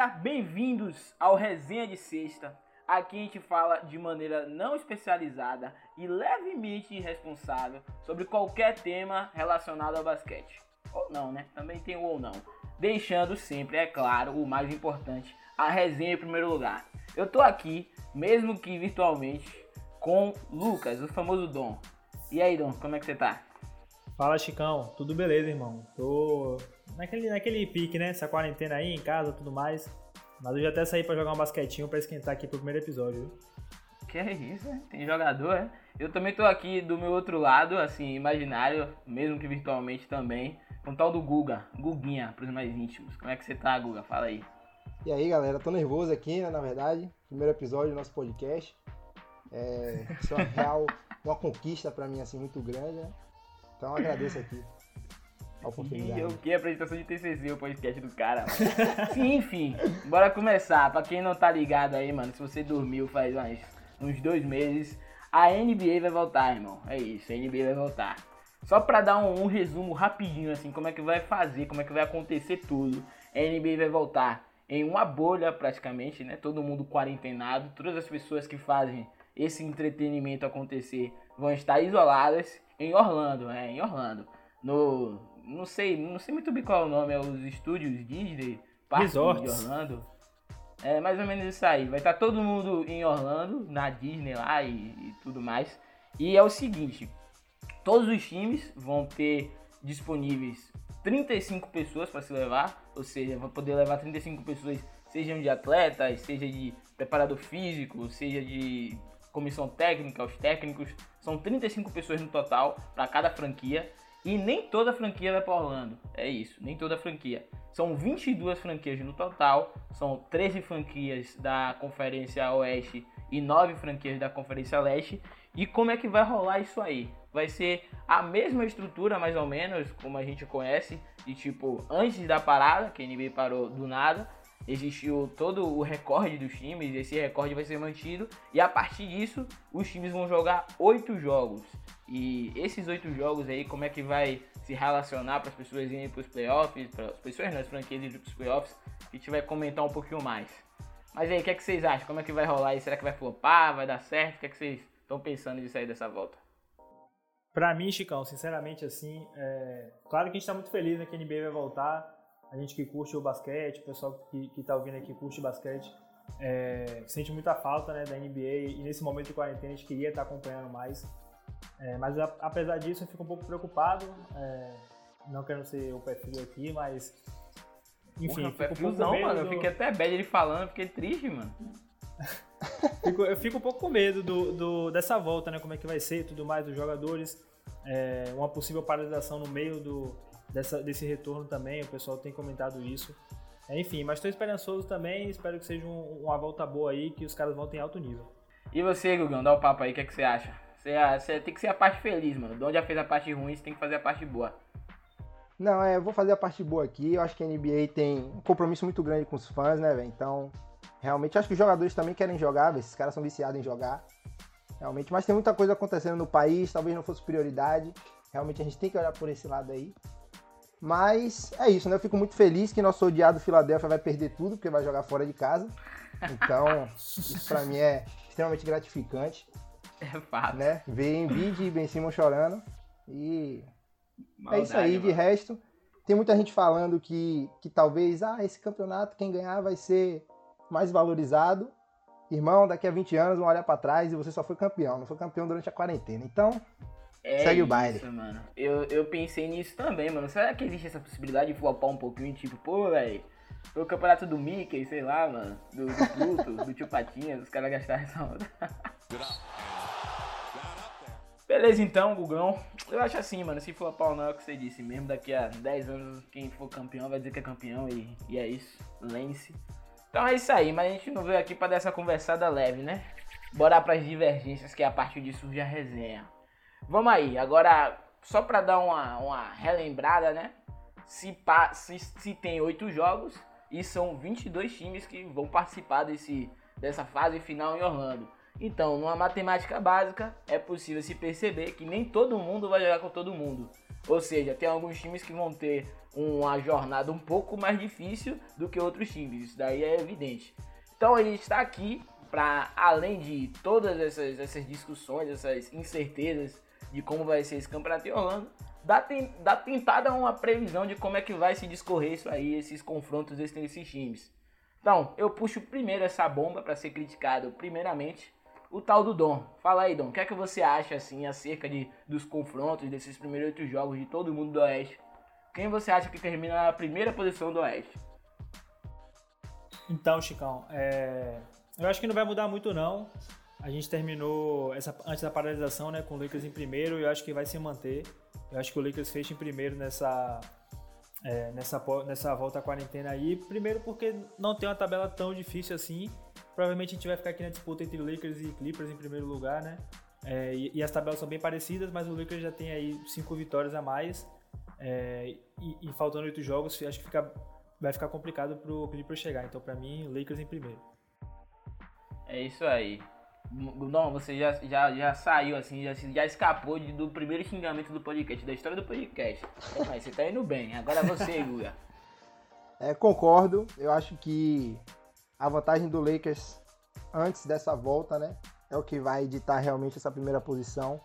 galera, bem-vindos ao Resenha de Sexta. Aqui a gente fala de maneira não especializada e levemente irresponsável sobre qualquer tema relacionado ao basquete. Ou não, né? Também tem o ou não. Deixando sempre, é claro, o mais importante, a resenha em primeiro lugar. Eu tô aqui, mesmo que virtualmente, com Lucas, o famoso Dom. E aí, Dom, como é que você tá? Fala, Chicão. Tudo beleza, irmão? Tô naquele, naquele pique, né? Essa quarentena aí, em casa, tudo mais. Mas eu já até saí pra jogar um basquetinho pra esquentar aqui pro primeiro episódio, viu? Que é isso, né? Tem jogador, é? Eu também tô aqui do meu outro lado, assim, imaginário, mesmo que virtualmente também, com o tal do Guga, Guguinha, pros mais íntimos. Como é que você tá, Guga? Fala aí. E aí, galera, tô nervoso aqui, né, na verdade. Primeiro episódio do nosso podcast. É, isso é uma real, uma conquista pra mim, assim, muito grande, né? Então agradeço aqui a oportunidade. O que? Apresentação de TCC, o podcast do cara. Sim, enfim, bora começar. Pra quem não tá ligado aí, mano, se você dormiu faz uns, uns dois meses, a NBA vai voltar, irmão. É isso, a NBA vai voltar. Só pra dar um, um resumo rapidinho, assim, como é que vai fazer, como é que vai acontecer tudo. A NBA vai voltar em uma bolha, praticamente, né? Todo mundo quarentenado, todas as pessoas que fazem esse entretenimento acontecer vão estar isoladas em Orlando, é, em Orlando. No, não sei, não sei muito bem qual é o nome, é os estúdios Disney, Parque Resorts. de Orlando. É mais ou menos isso aí. Vai estar todo mundo em Orlando, na Disney lá e, e tudo mais. E é o seguinte, todos os times vão ter disponíveis 35 pessoas para se levar, ou seja, vão poder levar 35 pessoas, sejam de atletas, seja de preparador físico, seja de comissão técnica, os técnicos. São 35 pessoas no total para cada franquia. E nem toda franquia vai para Orlando. É isso, nem toda franquia. São 22 franquias no total. São 13 franquias da Conferência Oeste e 9 franquias da Conferência Leste. E como é que vai rolar isso aí? Vai ser a mesma estrutura, mais ou menos, como a gente conhece. De tipo, antes da parada, que a NBA parou do nada existiu todo o recorde dos times, esse recorde vai ser mantido, e a partir disso os times vão jogar oito jogos. E esses oito jogos aí, como é que vai se relacionar para as pessoas irem para os playoffs, para as pessoas nas franquias irem para os playoffs, a gente vai comentar um pouquinho mais. Mas aí, o que, é que vocês acham? Como é que vai rolar aí? Será que vai flopar? Vai dar certo? O que, é que vocês estão pensando de sair dessa volta? Pra mim, Chicão, sinceramente, assim, é... claro que a gente tá muito feliz né, que a NBA vai voltar a gente que curte o basquete, o pessoal que, que tá ouvindo aqui curte basquete, é, sente muita falta né, da NBA e nesse momento de quarentena a gente queria estar acompanhando mais. É, mas a, apesar disso eu fico um pouco preocupado, é, não quero ser o pé frio aqui, mas enfim, Porra, fico um não, mano, do... eu fiquei até bad ele falando, fiquei triste, mano. fico, eu fico um pouco com medo do, do, dessa volta, né, como é que vai ser tudo mais dos jogadores, é, uma possível paralisação no meio do, dessa, desse retorno também, o pessoal tem comentado isso. É, enfim, mas estou esperançoso também, espero que seja um, uma volta boa aí, que os caras voltem em alto nível. E você, Gugão, dá o papo aí, o que, é que você acha? Você, você, tem que ser a parte feliz, mano. De onde já fez a parte ruim, você tem que fazer a parte boa. Não, é, eu vou fazer a parte boa aqui. Eu acho que a NBA tem um compromisso muito grande com os fãs, né, velho? Então, realmente, acho que os jogadores também querem jogar, véio. esses caras são viciados em jogar. Realmente, mas tem muita coisa acontecendo no país, talvez não fosse prioridade. Realmente a gente tem que olhar por esse lado aí. Mas é isso, né? Eu fico muito feliz que nosso odiado Philadelphia vai perder tudo, porque vai jogar fora de casa. Então, isso pra mim é extremamente gratificante. É fato. Né? Ver Embiid e Ben Simmons chorando. E Maldade, é isso aí. Mano. De resto, tem muita gente falando que, que talvez, ah, esse campeonato, quem ganhar vai ser mais valorizado. Irmão, daqui a 20 anos vão olhar para trás e você só foi campeão, não foi campeão durante a quarentena. Então, é Segue isso, o baile. mano. Eu, eu pensei nisso também, mano. Será que existe essa possibilidade de flopar um pouquinho? Tipo, pô, velho, foi o campeonato do Mickey, sei lá, mano. Do, do Pluto, do Tio Patinhas, os caras gastaram essa onda. Beleza então, Gugão. Eu acho assim, mano, se flopar ou não é o que você disse. Mesmo daqui a 10 anos, quem for campeão vai dizer que é campeão e, e é isso. Lance. Então é isso aí, mas a gente não veio aqui pra dar essa conversada leve, né? Bora pras divergências, que a partir disso surge a resenha. Vamos aí, agora só para dar uma, uma relembrada, né? Se, se, se tem oito jogos e são 22 times que vão participar desse, dessa fase final em Orlando. Então, numa matemática básica, é possível se perceber que nem todo mundo vai jogar com todo mundo. Ou seja, tem alguns times que vão ter uma jornada um pouco mais difícil do que outros times. Isso daí é evidente. Então gente está aqui para, além de todas essas, essas discussões, essas incertezas de como vai ser esse campeonato em Orlando, dar, dar tentada uma previsão de como é que vai se discorrer isso aí, esses confrontos entre esses times. Então, eu puxo primeiro essa bomba para ser criticado, primeiramente, o tal do Dom. Fala aí, Dom, o que é que você acha assim acerca de, dos confrontos desses primeiros oito jogos de todo mundo do Oeste? Quem você acha que termina na primeira posição do Oeste? Então, Chicão, é... eu acho que não vai mudar muito não. A gente terminou essa, antes da paralisação, né, com o Lakers em primeiro e eu acho que vai se manter. Eu acho que o Lakers fecha em primeiro nessa, é, nessa, nessa volta à quarentena aí. Primeiro porque não tem uma tabela tão difícil assim. Provavelmente a gente vai ficar aqui na disputa entre Lakers e Clippers em primeiro lugar, né? É, e, e, as tabelas são bem parecidas, mas o Lakers já tem aí cinco vitórias a mais. É, e, e, faltando oito jogos, acho que fica, vai ficar complicado pro Clippers chegar. Então, para mim, Lakers em primeiro. É isso aí. Não, você já, já, já saiu, assim, já, já escapou de, do primeiro xingamento do podcast, da história do podcast. Mas você tá indo bem. Agora você, Guga. É, concordo. Eu acho que a vantagem do Lakers antes dessa volta, né? É o que vai editar realmente essa primeira posição.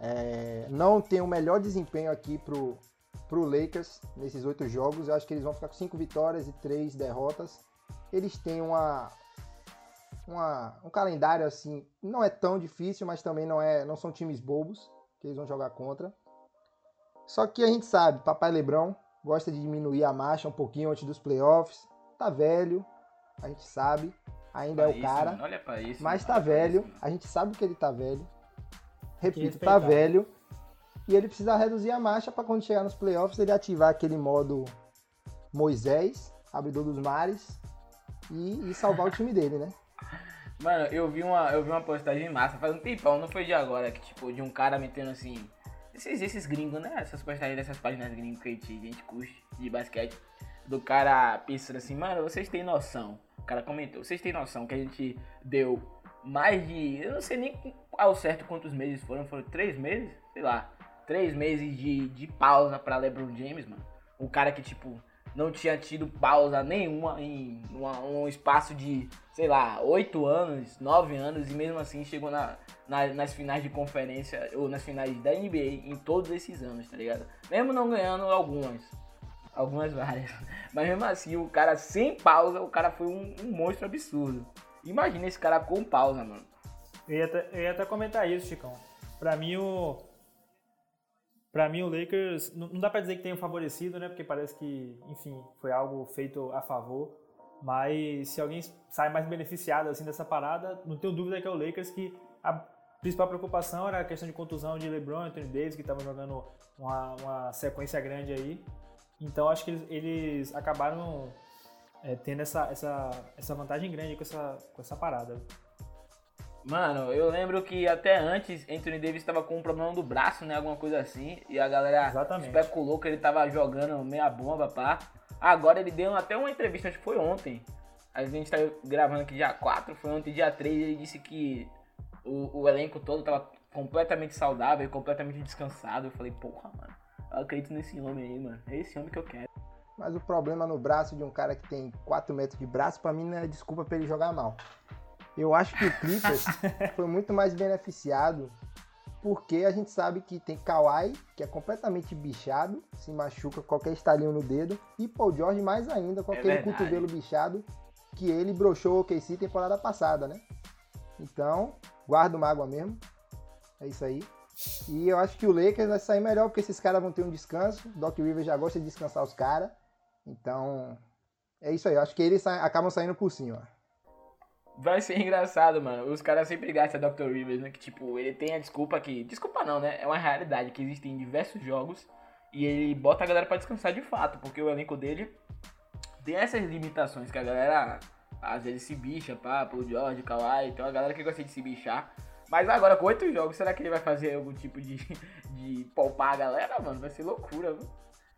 É, não tem o melhor desempenho aqui pro, pro Lakers nesses oito jogos. Eu acho que eles vão ficar com cinco vitórias e três derrotas. Eles têm uma, uma, um calendário assim, não é tão difícil, mas também não é, não são times bobos que eles vão jogar contra. Só que a gente sabe, papai Lebrão gosta de diminuir a marcha um pouquinho antes dos playoffs. Tá velho, a gente sabe, ainda é o cara. Mano, olha pra isso, mas tá velho, isso, a gente sabe que ele tá velho. Repito, tá velho. E ele precisa reduzir a marcha para quando chegar nos playoffs ele ativar aquele modo Moisés, abridor dos mares, e, e salvar o time dele, né? Mano, eu vi uma, eu vi uma postagem massa faz um tempão, não foi de agora, que tipo, de um cara metendo assim. Esses, esses gringos, né? Essas postagens dessas páginas gringos que a gente, a gente curte de basquete. Do cara pensando assim, mano, vocês têm noção. O cara comentou, vocês têm noção que a gente deu mais de. Eu não sei nem ao certo quantos meses foram, foram três meses? Sei lá. Três meses de, de pausa pra LeBron James, mano. O cara que, tipo, não tinha tido pausa nenhuma em uma, um espaço de, sei lá, oito anos, nove anos, e mesmo assim chegou na, na, nas finais de conferência, ou nas finais da NBA em todos esses anos, tá ligado? Mesmo não ganhando algumas, algumas várias, mas mesmo assim, o cara sem pausa, o cara foi um, um monstro absurdo. Imagina esse cara com pausa, mano. Eu ia, até, eu ia até comentar isso, Chicão. Pra mim, o, para mim, o Lakers não dá para dizer que tenha favorecido, né? Porque parece que, enfim, foi algo feito a favor. Mas se alguém sai mais beneficiado assim dessa parada, não tenho dúvida que é o Lakers que a principal preocupação era a questão de contusão de LeBron Anthony Davis que estavam jogando uma, uma, sequência grande aí. Então acho que eles, eles acabaram é, tendo essa, essa, essa vantagem grande com essa, com essa parada. Mano, eu lembro que até antes Anthony Davis estava com um problema do braço, né? Alguma coisa assim. E a galera Exatamente. especulou que ele tava jogando meia bomba, pá. Agora ele deu até uma entrevista, acho que foi ontem. A gente tá gravando aqui dia 4, foi ontem, dia 3, ele disse que o, o elenco todo tava completamente saudável completamente descansado. Eu falei, porra, mano, eu acredito nesse homem aí, mano. É esse homem que eu quero. Mas o problema no braço de um cara que tem 4 metros de braço, pra mim não é desculpa pra ele jogar mal. Eu acho que o Clippers foi muito mais beneficiado porque a gente sabe que tem Kawhi, que é completamente bichado, se machuca qualquer estalinho no dedo, e Paul George mais ainda com é aquele cotovelo bichado que ele broxou o OKC temporada passada, né? Então, guarda uma água mesmo. É isso aí. E eu acho que o Lakers vai sair melhor porque esses caras vão ter um descanso. Doc Rivers já gosta de descansar os caras. Então, é isso aí. Eu acho que eles acabam saindo por cima. Vai ser engraçado, mano. Os caras sempre gastam Dr. Rivers, né? Que, tipo, ele tem a desculpa que... Desculpa não, né? É uma realidade que existem diversos jogos e ele bota a galera pra descansar de fato, porque o elenco dele tem essas limitações que a galera às vezes se bicha, pá, pro George, Kawhi, tem uma galera que gosta de se bichar. Mas agora, com oito jogos, será que ele vai fazer algum tipo de, de poupar a galera, mano? Vai ser loucura, viu?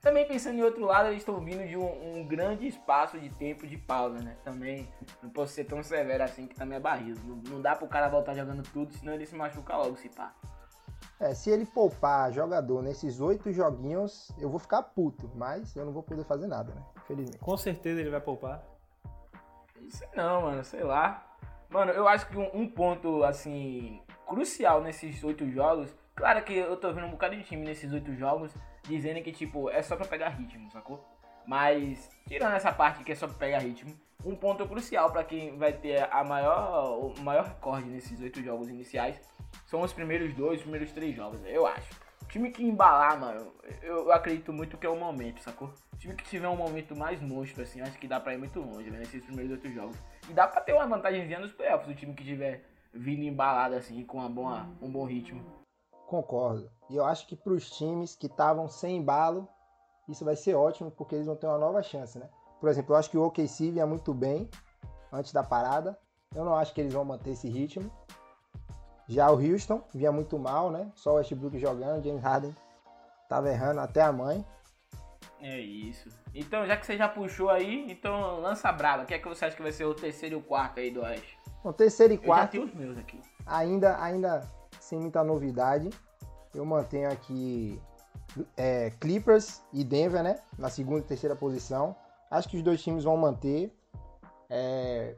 Também pensando em outro lado, eles estão vindo de um, um, grande espaço de tempo de pausa, né? Também não posso ser tão severo assim que também é barril. Não, não dá pro cara voltar jogando tudo, senão ele se machuca logo, se pá. É, se ele poupar jogador nesses oito joguinhos, eu vou ficar puto, mas eu não vou poder fazer nada, né? Infelizmente. Com certeza ele vai poupar. Sei não, mano, sei lá. Mano, eu acho que um, um ponto, assim, crucial nesses oito jogos. Claro que eu tô vendo um bocado de time nesses oito jogos dizendo que, tipo, é só pra pegar ritmo, sacou? Mas, tirando essa parte que é só pra pegar ritmo, um ponto crucial para quem vai ter a maior, o maior recorde nesses oito jogos iniciais são os primeiros dois, os primeiros três jogos, eu acho. O time que embalar, mano, eu, acredito muito que é o momento, sacou? O time que tiver um momento mais monstro, assim, acho que dá pra ir muito longe, né, nesses primeiros oito jogos. E dá pra ter uma vantagemzinha nos playoffs, o time que tiver vindo embalado, assim, com uma boa, um bom ritmo. Concordo. E eu acho que pros times que estavam sem embalo, isso vai ser ótimo, porque eles vão ter uma nova chance, né? Por exemplo, eu acho que o OKC vinha muito bem antes da parada. Eu não acho que eles vão manter esse ritmo. Já o Houston vinha muito mal, né? Só o Westbrook jogando, James Harden tava errando até a mãe. É isso. Então, já que você já puxou aí, então lança brava. O que é que você acha que vai ser o terceiro e o quarto aí do Oeste? O terceiro e quarto. Eu já tenho os meus aqui. Ainda, ainda sem muita novidade. Eu mantenho aqui é, Clippers e Denver, né? Na segunda e terceira posição. Acho que os dois times vão manter. É...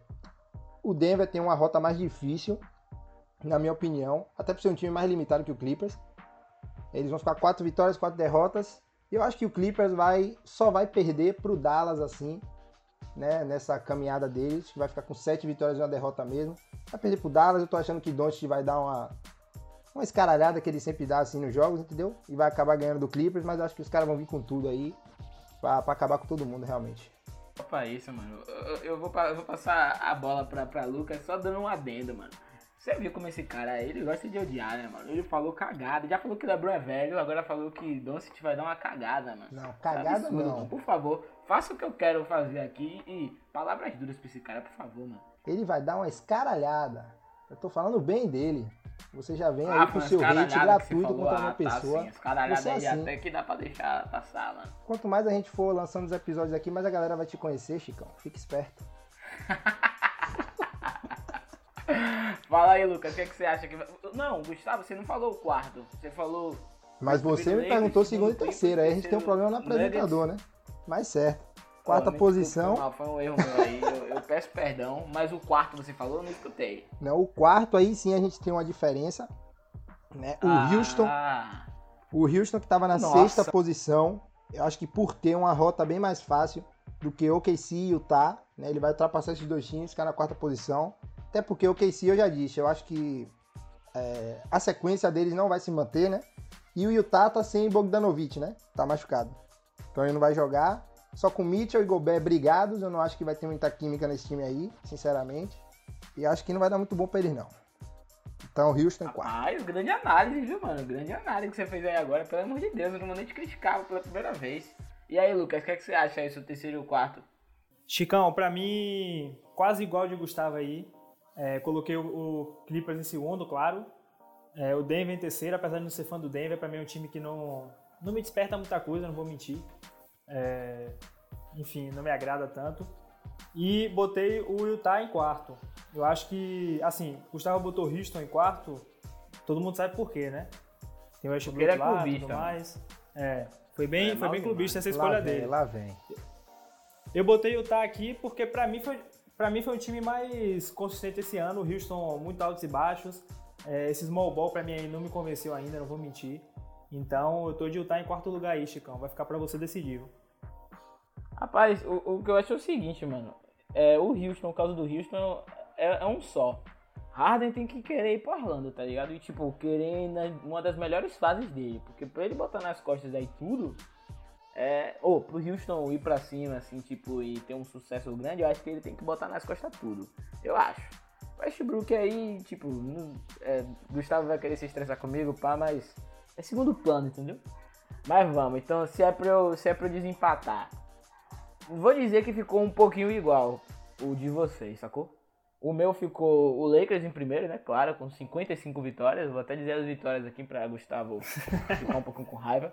O Denver tem uma rota mais difícil, na minha opinião, até por ser um time mais limitado que o Clippers. Eles vão ficar quatro vitórias, quatro derrotas. E eu acho que o Clippers vai só vai perder pro Dallas assim, né? Nessa caminhada deles, vai ficar com sete vitórias e uma derrota mesmo. Vai perder pro Dallas. Eu tô achando que Doncic vai dar uma uma escaralhada que ele sempre dá assim nos jogos, entendeu? E vai acabar ganhando do Clippers, mas acho que os caras vão vir com tudo aí pra, pra acabar com todo mundo, realmente. Opa, isso, mano. Eu, eu, vou, eu vou passar a bola pra, pra Lucas só dando um adendo, mano. Você viu como esse cara, ele gosta de odiar, né, mano? Ele falou cagada. Já falou que o LeBron é velho, agora falou que Doncic vai dar uma cagada, mano. Não, cagada absurdo, não. Mano. Por favor, faça o que eu quero fazer aqui e palavras duras pra esse cara, por favor, mano. Ele vai dar uma escaralhada. Eu tô falando bem dele. Você já vem ah, aí com seu hate gratuito contra a minha ah, tá, pessoa. Sim, você é assim. até que dá pra deixar passar, mano. Quanto mais a gente for lançando os episódios aqui, mais a galera vai te conhecer, Chicão. Fique esperto. Fala aí, Lucas, o que, é que você acha que Não, Gustavo, você não falou o quarto. Você falou. Mas você me perguntou segundo e terceiro. Aí a gente tem um problema no apresentador, né? Mas certo. Quarta posição. Desculpa, foi um erro meu aí. Eu, eu, peço perdão, mas o quarto você falou, eu não escutei. Não, o quarto aí sim a gente tem uma diferença. Né? O ah. Houston. O Houston que estava na Nossa. sexta posição. Eu acho que por ter uma rota bem mais fácil do que o OKC e Utah, né? Ele vai ultrapassar esses dois times, ficar na quarta posição. Até porque o OKC eu já disse, eu acho que é, a sequência deles não vai se manter, né? E o Utah tá sem Bogdanovic, né? Tá machucado. Então ele não vai jogar. Só com Mitchell e Gobert brigados, eu não acho que vai ter muita química nesse time aí, sinceramente. E acho que não vai dar muito bom pra eles, não. Então, Houston em quarto. Ah, grande análise, viu, mano? Grande análise que você fez aí agora. Pelo amor de Deus, eu não vou nem te criticar pela primeira vez. E aí, Lucas, o que, é que você acha aí, seu terceiro e o quarto? Chicão, pra mim, quase igual de Gustavo aí. É, coloquei o, o, Clippers em segundo, claro. É, o Denver em terceiro, apesar de não ser fã do Denver, pra mim é um time que não, não me desperta muita coisa, não vou mentir. É, enfim, não me agrada tanto. E botei o Utah em quarto. Eu acho que, assim, Gustavo botou Houston em quarto, todo mundo sabe por quê, né? Tem o Westbrook é lá e tudo mais. É, foi bem, é, foi bem clubista essa escolha lá vem, dele. Lá vem. Eu botei o Utah aqui porque pra mim foi, pra mim foi um time mais consistente esse ano. O Houston muito altos e baixos. É, esse small ball pra mim aí não me convenceu ainda, não vou mentir. Então eu tô de Utah em quarto lugar aí, Chicão. Vai ficar pra você decidir. Rapaz, o, o que eu acho é o seguinte, mano. É, o Houston, o caso do Houston, é, é, um só. Harden tem que querer ir pro Orlando, tá ligado? E, tipo, querer na, uma das melhores fases dele. Porque pra ele botar nas costas aí tudo, é... Ou pro Houston ir pra cima, assim, tipo, e ter um sucesso grande, eu acho que ele tem que botar nas costas tudo. Eu acho. Westbrook aí, tipo, não, é, Gustavo vai querer se estressar comigo, pá, mas é segundo plano, entendeu? Mas vamos, então se é pra eu, se é pra eu desempatar, vou dizer que ficou um pouquinho igual o de vocês, sacou? O meu ficou o Lakers em primeiro, né? Claro, com 55 vitórias. Vou até dizer as vitórias aqui para Gustavo ficar um pouquinho com raiva.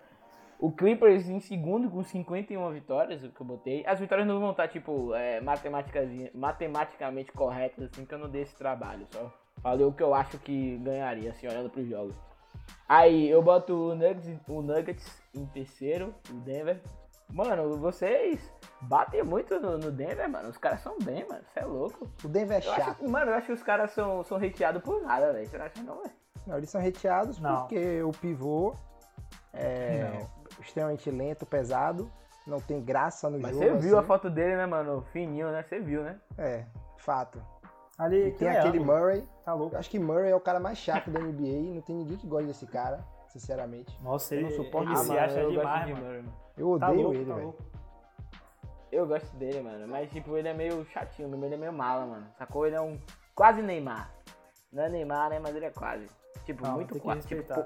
O Clippers em segundo com 51 vitórias, o que eu botei. As vitórias não vão estar, tipo, é, matematicamente corretas, assim, que eu não dei esse trabalho. Só falei o que eu acho que ganharia, assim, olhando pros jogos. Aí eu boto o Nuggets, o Nuggets em terceiro, o Denver. Mano, vocês batem muito no, no Denver, mano. Os caras são bem, mano. Você é louco. O Denver é Eu chato. acho, que- mano, eu acho que os caras são, são reteados por nada, velho. Você não acha não, velho? Não, eles são reteados Não. porque o pivô é extremamente lento, pesado, não tem graça no Mas jogo. você viu a assim. foto dele, né, mano? Fininho, né? Você viu, né? É, fato. Ali E tem é aquele. Murray. Tá louco. Eu acho que Murray é o cara mais chato da NBA. Não tem ninguém que goste desse cara, sinceramente. Nossa, Eu ele, não suporto ele Ah, se mano, acha eu demais, de mano. Murray, mano. Eu Tá odeio louco, ele, tá velho. Eu gosto dele, mano. Mas, tipo, ele é meio chatinho, ele é meio mala, mano. Sacou? Ele é um quase Neymar. Não é Neymar, né? Mas ele é quase. Tipo, Não, muito quase. Tipo,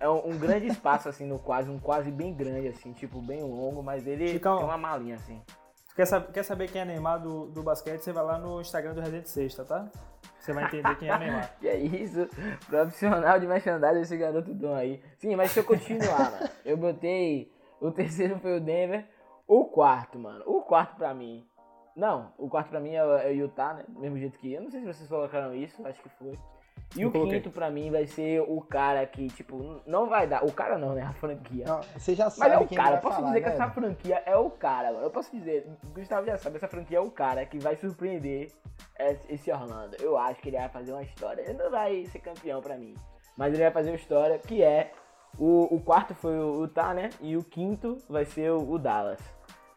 é um, um grande espaço, assim, no quase. Um quase bem grande, assim. Tipo, bem longo. Mas ele Chicão. tem uma malinha, assim. Quer, sab- quer saber quem é Neymar do, do basquete? Você vai lá no Instagram do Resident Sexta, tá? Você vai entender quem é Neymar. Que é isso? Profissional de merchandising esse garoto Dom aí. Sim, mas se eu continuar, mano. Eu botei. O terceiro foi o Denver. O quarto, mano. O quarto pra mim. Não, o quarto pra mim é o, é Utah, né? Do mesmo jeito que. Eu não sei se vocês colocaram isso, acho que foi. E Eu o coloquei. quinto pra mim vai ser o cara que, tipo, não vai dar. O cara não, né? A franquia. Não, você já Mas sabe é o cara, eu posso falar, dizer que né, essa velho? franquia é o cara, mano. Eu posso dizer, o Gustavo já sabe, essa franquia é o cara que vai surpreender esse Orlando. Eu acho que ele vai fazer uma história. Ele não vai ser campeão pra mim, mas ele vai fazer uma história que é. O, o quarto foi o Utah, né? E o quinto vai ser o, o Dallas.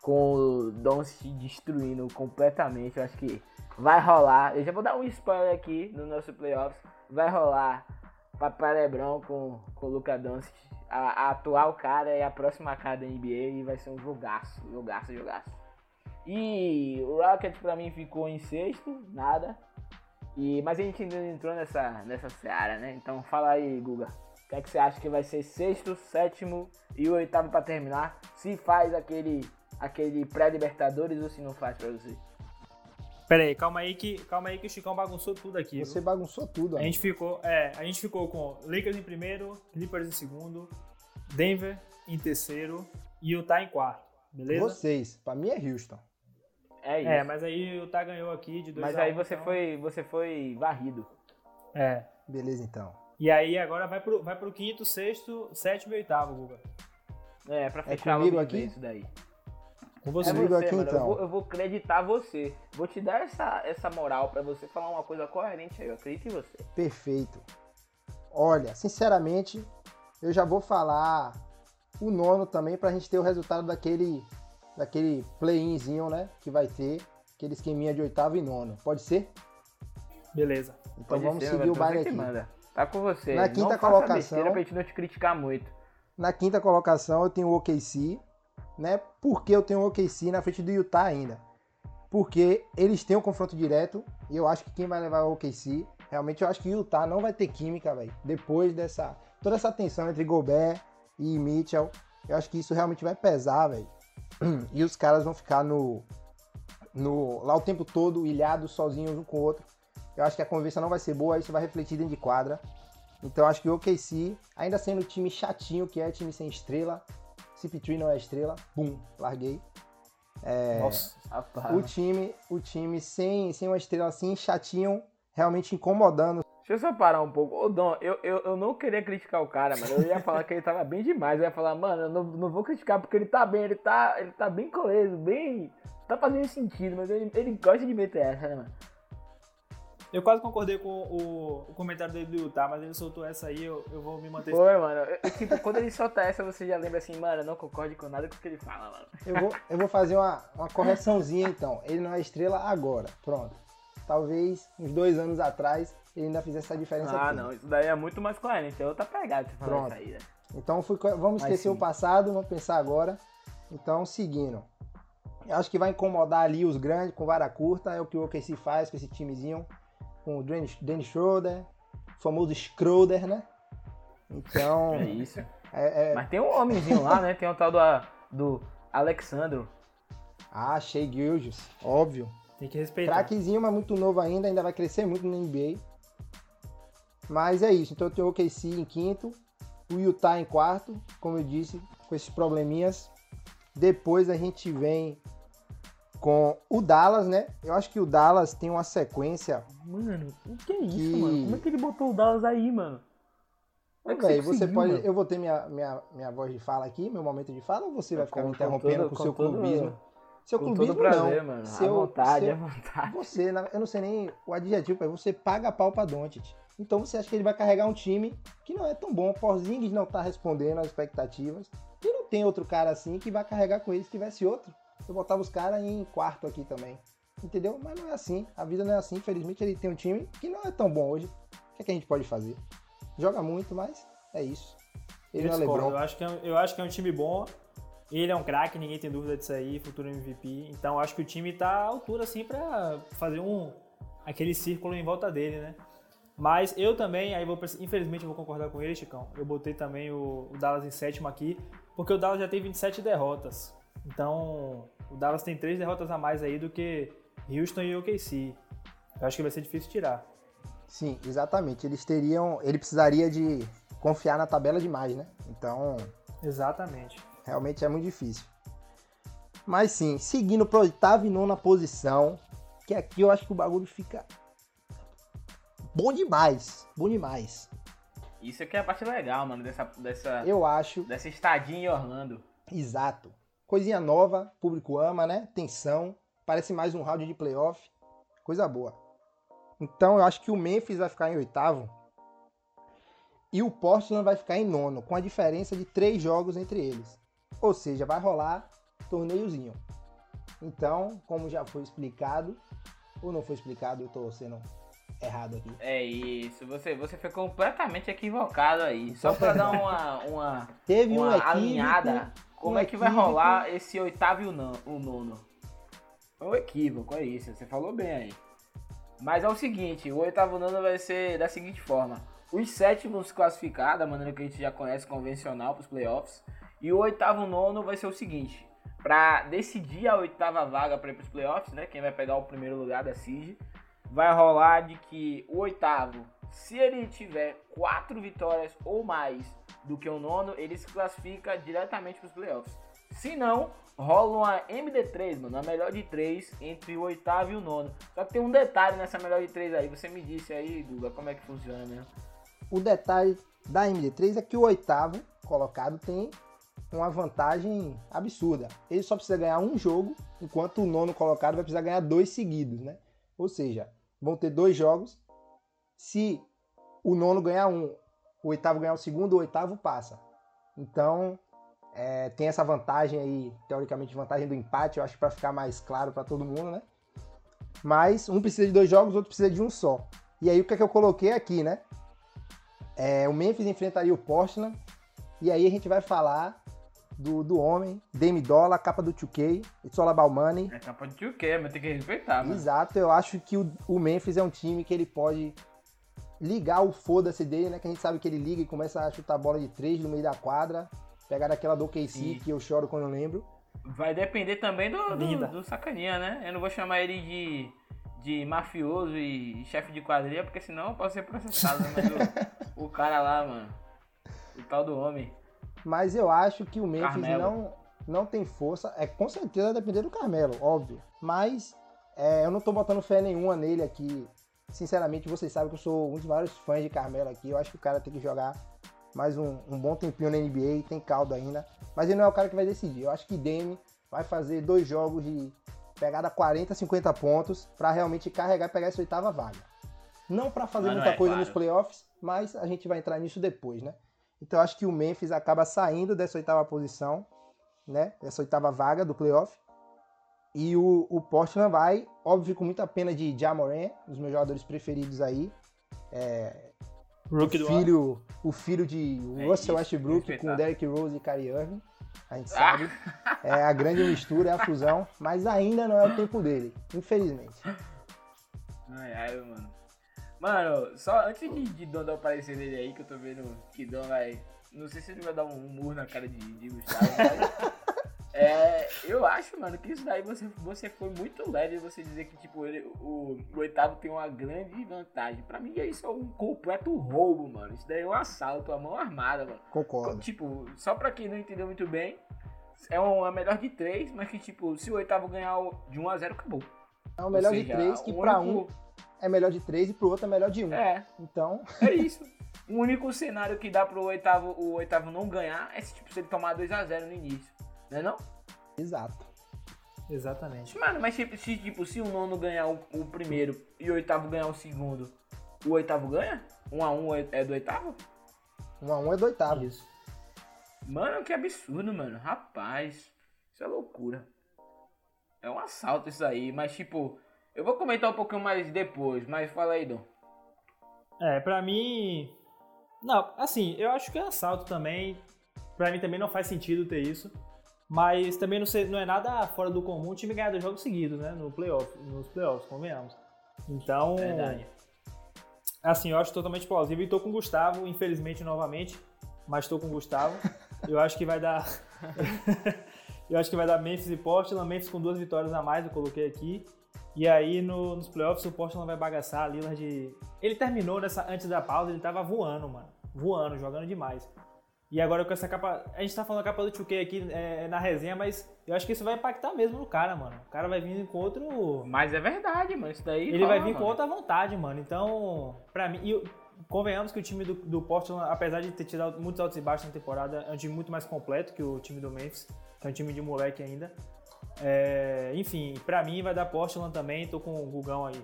Com o Doncic destruindo completamente. Eu acho que vai rolar. Eu já vou dar um spoiler aqui no nosso playoffs. Vai rolar Papai Lebron com, com o Luca Doncic. A, a atual cara é a próxima cara da NBA e vai ser um jogaço, jogaço, jogaço. E o Rockets pra mim ficou em sexto, nada. E, mas a gente ainda entrou nessa, nessa seara, né? Então fala aí, Guga. O que é que você acha que vai ser sexto, sétimo e o oitavo pra terminar? Se faz aquele, aquele pré-libertadores ou se não faz pra você? Pera aí, calma aí que, calma aí que o Chicão bagunçou tudo aqui. viu? Você bagunçou tudo, A amigo. gente ficou, é, a gente ficou com Lakers em primeiro, Clippers em segundo, Denver em terceiro e Utah em quarto, beleza? Vocês. Pra mim é Houston. É isso. É, mas aí o Utah ganhou aqui de 2 mas a aí um, você então- foi, você foi varrido. É. Beleza, então. E aí agora vai pro, vai pro quinto, sexto, sétimo e oitavo, Guga. É, pra fechar comigo logo de aqui? isso daí. Com É você. Comigo você, aqui, mano. Eu então. vou, eu vou acreditar você. Vou te dar essa, essa moral pra você falar uma coisa coerente aí. Eu acredito em você. Perfeito. Olha, sinceramente, eu já vou falar o nono também pra gente ter o resultado daquele daquele play-inzinho, né? Que vai ter, aquele esqueminha de oitavo e nono. Pode ser? Beleza. Então Pode vamos ser, seguir o baile aqui. manda. Tá com você. Na quinta não colocação- pra gente não te criticar muito. Na quinta colocação eu tenho o OKC, né? Por que eu tenho o OKC na frente do Utah ainda? Porque eles têm um confronto direto e eu acho que quem vai levar o OKC, realmente eu acho que o Utah não vai ter química, velho. Depois dessa toda essa tensão entre Gobert e Mitchell, eu acho que isso realmente vai pesar, velho. E os caras vão ficar no no lá o tempo todo ilhados sozinhos um com o outro. Eu acho que a convivência não vai ser boa, isso vai refletir dentro de quadra. Então eu acho que o OKC, ainda sendo o time chatinho que é, time sem estrela, CP3 não é estrela, bum, larguei. Nossa. Rapaz. O time, o time sem, sem uma estrela assim, chatinho, realmente incomodando. Deixa eu só parar um pouco. Ô, Dom, eu, eu, eu não queria criticar o cara, mano. Eu ia falar que ele tava bem demais. Eu ia falar, mano, eu não, não vou criticar porque ele tá bem, ele tá, ele tá bem coeso, bem. Tá fazendo sentido, mas ele, ele gosta de meter essa, né, mano? Eu quase concordei com o, o comentário dele do Utah, mas ele soltou essa aí, eu, eu vou me manter. Foi, mano. Eu- tipo, quando ele solta essa, você já lembra assim, mano, eu não concorde com nada com o que ele fala, mano. Eu vou, eu vou fazer uma, uma correçãozinha então. Ele não é estrela agora, pronto. Talvez uns dois anos atrás ele ainda fizesse essa diferença. Ah, toda. não, isso daí é muito mais coerente. É outra pegada você falar Pronto. isso aí, né? Então fui vamos esquecer o passado, vamos pensar agora. Então, seguindo. Eu acho que vai incomodar ali os grandes com vara curta, é o que o OKC faz com esse timezinho, com o Dennis Dennis Schroeder, o famoso Schroeder, né? Então, É isso. é, é... Mas tem um homenzinho lá, né? Tem o tal do, do Alexandro. ah, Shea Gilgis, óbvio. Tem que respeitar. Craquezinho, mas muito novo ainda, ainda vai crescer muito no NBA. Mas é isso, então eu tenho o OKC em quinto, o Utah em quarto, como eu disse, com esses probleminhas. Depois a gente vem com o Dallas, né? Eu acho que o Dallas tem uma sequência. Mano, o que é isso, Que- mano? Como é que ele botou o Dallas aí, mano? É que Véi, você pode. mano? Eu vou ter minha, minha, minha voz de fala aqui, meu momento de fala, ou você vai ficar Com- me interrompendo todo- com o seu todo- clubismo? Seu Com clubismo todo prazer, não. mano. Seu, à vontade, seu- à vontade. Você, eu não sei nem o adjetivo, mas você paga pau pra Doncic. Então você acha que ele vai carregar um time que não é tão bom. Porzingis não tá respondendo às expectativas. E não tem outro cara assim que vai carregar com ele. Se tivesse outro, eu botava os caras em quarto aqui também. Entendeu? Mas não é assim. A vida não é assim. Infelizmente ele tem um time que não é tão bom hoje. O que, é que a gente pode fazer? Joga muito, mas é isso. Ele Eu é. Eu acho, que é, um- eu acho que é um time bom. Ele é um craque, ninguém tem dúvida disso aí, futuro MVP. Então acho que o time tá à altura, assim, pra fazer um aquele círculo em volta dele, né? Mas eu também, aí vou, infelizmente eu vou concordar com ele, Chicão. Eu botei também o, o Dallas em sétimo aqui, porque o Dallas já tem 27 derrotas. Então, o Dallas tem três derrotas a mais aí do que Houston e OKC. Eu acho que vai ser difícil tirar. Sim, exatamente. Eles teriam. Ele precisaria de confiar na tabela demais, né? Então, Exatamente. realmente é muito difícil. Mas sim, seguindo para oitava e nona posição, que aqui eu acho que o bagulho fica bom demais, bom demais. Isso aqui é a parte legal, mano, dessa, dessa, Eu acho, dessa estadinha em Orlando. exato. Coisinha nova, público ama, né? Tensão, parece mais um round de playoff, coisa boa. Então eu acho que o Memphis vai ficar em oitavo e o Portland vai ficar em nono, com a diferença de três jogos entre eles. Ou seja, vai rolar torneiozinho. Então, como já foi explicado, ou não foi explicado, eu tô sendo errado aqui. É isso, você, você foi completamente equivocado aí. Só pra dar uma, uma, Teve um uma equívoco, alinhada, como um é que vai rolar esse oitavo e o não- o nono? Foi um equívoco, é isso, você falou bem aí. Mas é o seguinte, o oitavo nono vai ser da seguinte forma. Os sétimos classificados, da maneira que a gente já conhece, convencional para os playoffs. E o oitavo nono vai ser o seguinte. Pra decidir a oitava vaga para ir para os playoffs, né? Quem vai pegar o primeiro lugar da CIG, vai rolar de que o oitavo, se ele tiver quatro vitórias ou mais do que o nono, ele se classifica diretamente para os playoffs. Se não, rola uma MD3, mano, a melhor de três entre o oitavo e o nono. Só que tem um detalhe nessa melhor de três aí. Você me disse aí, Guga, como é que funciona mesmo? O detalhe da MD3 é que o oitavo colocado tem uma vantagem absurda. Ele só precisa ganhar um jogo, enquanto o nono colocado vai precisar ganhar dois seguidos, né? Ou seja, vão ter dois jogos. Se o nono ganhar um, o oitavo ganhar o segundo, o oitavo passa. Então, é, tem essa vantagem aí, teoricamente, vantagem do empate, eu acho para ficar mais claro para todo mundo, né? Mas um precisa de dois jogos, outro precisa de um só. E aí o que é que eu coloquei aqui, né? É, o Memphis enfrentaria o Portland. E aí a gente vai falar do, do homem, Dame Dollar, capa do 2K, It's All About Money. É capa de o quê? Mas tem que respeitar, mano. Exato, eu acho que o, o Memphis é um time que ele pode ligar o foda-se dele, né? Que a gente sabe que ele liga e começa a chutar bola de três no meio da quadra. Pegar aquela do OKC Sim. que eu choro quando eu lembro. Vai depender também do, do, do sacaninha, né? Eu não vou chamar ele de, de mafioso e chefe de quadrilha, porque senão eu posso ser processado, né? Mas o, o cara lá, mano. O tal do homem. Mas eu acho que o Memphis Carmelo. não, não tem força. É com certeza depender do Carmelo, óbvio. Mas é, eu não tô botando fé nenhuma nele aqui. Sinceramente, vocês sabem que eu sou um dos maiores fãs de Carmelo aqui. Eu acho que o cara tem que jogar mais um, um bom tempinho na NBA, tem caldo ainda. Mas ele não é o cara que vai decidir. Eu acho que Dame vai fazer dois jogos de pegada 40, 50 pontos pra realmente carregar e pegar essa oitava vaga. Não pra fazer Mas muita é, coisa claro. nos playoffs, mas a gente vai entrar nisso depois, né? Então acho que o Memphis acaba saindo dessa oitava posição, né? Dessa oitava vaga do playoff. E o, o Portland vai, óbvio, com muita pena de Jamoran, um dos meus jogadores preferidos aí. O do ano. filho, o filho de É Russell isso, Westbrook com. Derrick Rose e Kyrie Irving. A gente Ah! sabe. É a grande mistura, é a fusão. Mas ainda não é o tempo dele, infelizmente. Ai, ai, mano. Mano, só antes de, de Dom dar o parecer dele aí, que eu tô vendo que Dom vai. Não sei se ele vai dar um murro na cara de, de Gustavo, mas. É, eu acho, mano, que isso daí você, você foi muito leve você dizer que, tipo, ele, o, o oitavo tem uma grande vantagem. Pra mim, isso é um completo roubo, mano. Isso daí é um assalto, a mão armada, mano. Concordo. Tipo, só pra quem não entendeu muito bem, é uma melhor de três, mas que, tipo, se o oitavo ganhar de 1 a 0 acabou. É o melhor Ou de seja, três, que único- um é melhor de três e pro outro é melhor de um. É, Então, é isso. O único cenário que dá pro oitavo, o oitavo não ganhar é se, tipo, se ele tomar 2x0 no início. Não é não? exato. Exatamente. Mano, mas tipo, se, tipo, se o nono ganhar o, o primeiro e o oitavo ganhar o segundo, o oitavo ganha? Um a um é é do oitavo? Um a um é do oitavo. Isso. Mano, que absurdo, mano. Rapaz, isso é loucura. É um assalto isso aí, mas tipo, eu vou comentar um pouquinho mais depois, mas fala aí, Dom. É, pra mim. Não, assim, eu acho que é assalto também. Pra mim também não faz sentido ter isso. Mas também não, sei- não é nada fora do comum o time ganhar dois jogos seguidos, né? No playoff, nos playoffs, convenhamos. Então. Verdade. Assim, eu acho totalmente plausível. E tô com o Gustavo, infelizmente, novamente. Mas tô com o Gustavo. Eu acho que vai dar. eu acho que vai dar Memphis e Portland. Memphis com duas vitórias a mais, eu coloquei aqui. E aí no- nos playoffs o Portland vai bagaçar. A Lillard. Ele terminou nessa, antes da pausa, ele tava voando, mano. Voando, jogando demais. E agora com essa capa. A gente tá falando da capa do 2K aqui é, na resenha, mas eu acho que isso vai impactar mesmo no cara, mano. O cara vai vir com outro. Mas é verdade, mano. Isso daí. Ele rola, vai vir com mano. outra vontade, mano. Então, pra mim, e convenhamos que o time do, do Portland, apesar de ter tido muitos altos e baixos na temporada, é um time muito mais completo que o time do Memphis, que é um time de moleque ainda. É, enfim, pra mim vai dar Portland também, tô com o Gugão aí.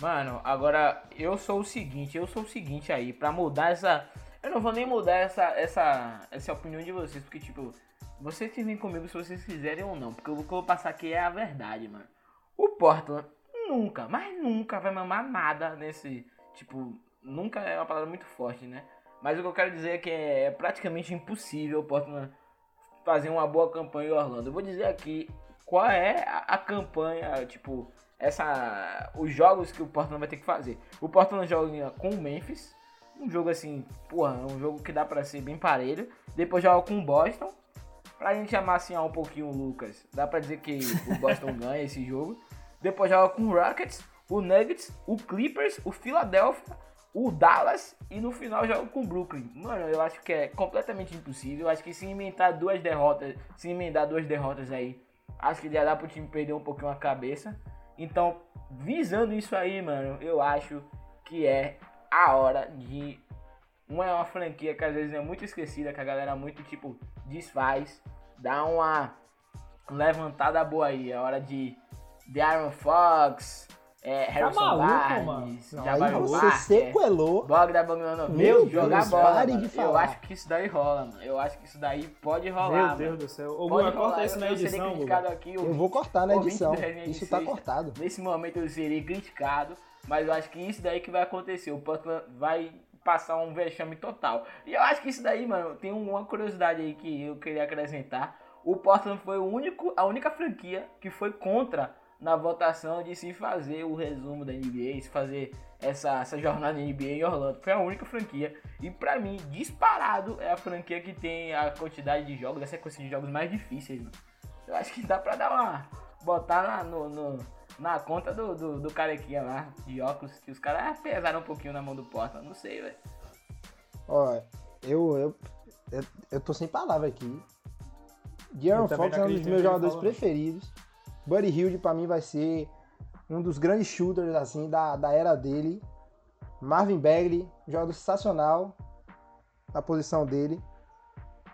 Mano, agora eu sou o seguinte, eu sou o seguinte aí, pra mudar essa. Eu não vou nem mudar essa, essa, essa opinião de vocês, porque tipo, vocês vêm comigo se vocês quiserem ou não, porque o que eu vou passar aqui é a verdade, mano. O Portland nunca, mas nunca vai mamar nada nesse. Tipo, nunca é uma palavra muito forte, né? Mas o que eu quero dizer é que é praticamente impossível o Portland fazer uma boa campanha em Orlando. Eu vou dizer aqui qual é a, a campanha, tipo, essa os jogos que o Portland vai ter que fazer. O Portland joga com o Memphis, um jogo assim, porra, um jogo que dá pra ser bem parelho. Depois joga com o Boston. Pra gente amaciar um pouquinho o Lucas, dá pra dizer que o Boston ganha esse jogo. Depois joga com o Rockets, o Nuggets, o Clippers, o Philadelphia, o Dallas e no final joga com o Brooklyn. Mano, eu acho que é completamente impossível. Eu acho que se inventar duas derrotas, se emendar duas derrotas aí, acho que já dá pro time perder um pouquinho a cabeça. Então, visando isso aí, mano, eu acho que é a hora de uma é uma franquia que às vezes é muito esquecida, que a galera muito tipo desfaz, dá uma levantada boa aí, é hora de Darren Fox, é, Harrison maluco, Barnes, mano? Jabari aí você Parker, sequelou. Bogdan Bogdanovic, Meu jogar Deus, bola. pare mano. de Eu falar. acho que isso daí rola, mano. Eu acho que isso daí pode rolar, Meu mano. Deus do céu. Ô, Pode corta isso na eu, eu serei edição, Guga. aqui. Eu vou cortar na edição. Isso tá cortado. Nesse momento eu serei criticado, mas eu acho que isso daí que vai acontecer. O Portland vai passar um vexame total. E eu acho que isso daí, mano, tem uma curiosidade aí que eu queria acrescentar. O Portland foi o único, a única franquia que foi contra na votação de se fazer o resumo da NBA, se fazer essa, essa jornada da NBA em Orlando. Foi a única franquia. E pra mim, disparado, é a franquia que tem a quantidade de jogos, a sequência de jogos mais difíceis, mano. Eu acho que dá pra dar uma. botar na, no, no- na conta do, do, do carequinha lá, de óculos, que os caras pesaram um pouquinho na mão do Portland. Não sei, velho. Ó, eu, eu, eu, eu tô sem palavra aqui. De'Aaron Fox é um dos meus jogadores preferidos. Buddy Hilde pra mim vai ser um dos grandes shooters assim da, da era dele. Marvin Bagley, jogador sensacional na posição dele.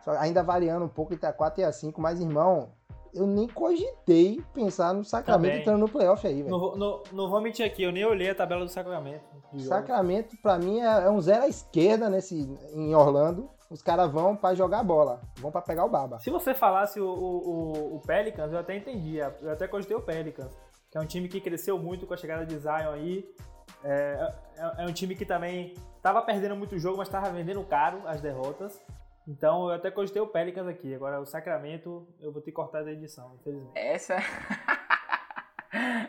Só ainda variando um pouco entre a 4 e a 5, mas irmão, eu nem cogitei pensar no Sacramento Também. entrando no playoff aí, velho. Não, vou- não, não vou mentir aqui, eu nem olhei a tabela do Sacramento. Sacramento, pra mim, é, é um zero à esquerda nesse, em Orlando. Os caras vão pra jogar bola, vão pra pegar o baba. Se você falasse o, o, o- o Pelicans, eu até entendia. Eu até cogitei o Pelicans, que é um time que cresceu muito com a chegada de Zion aí. É, é- é um time que também tava perdendo muito jogo, mas tava vendendo caro as derrotas. Então eu até cogitei o Pelicans aqui. Agora o Sacramento eu vou ter que cortar da edição, infelizmente. Essa.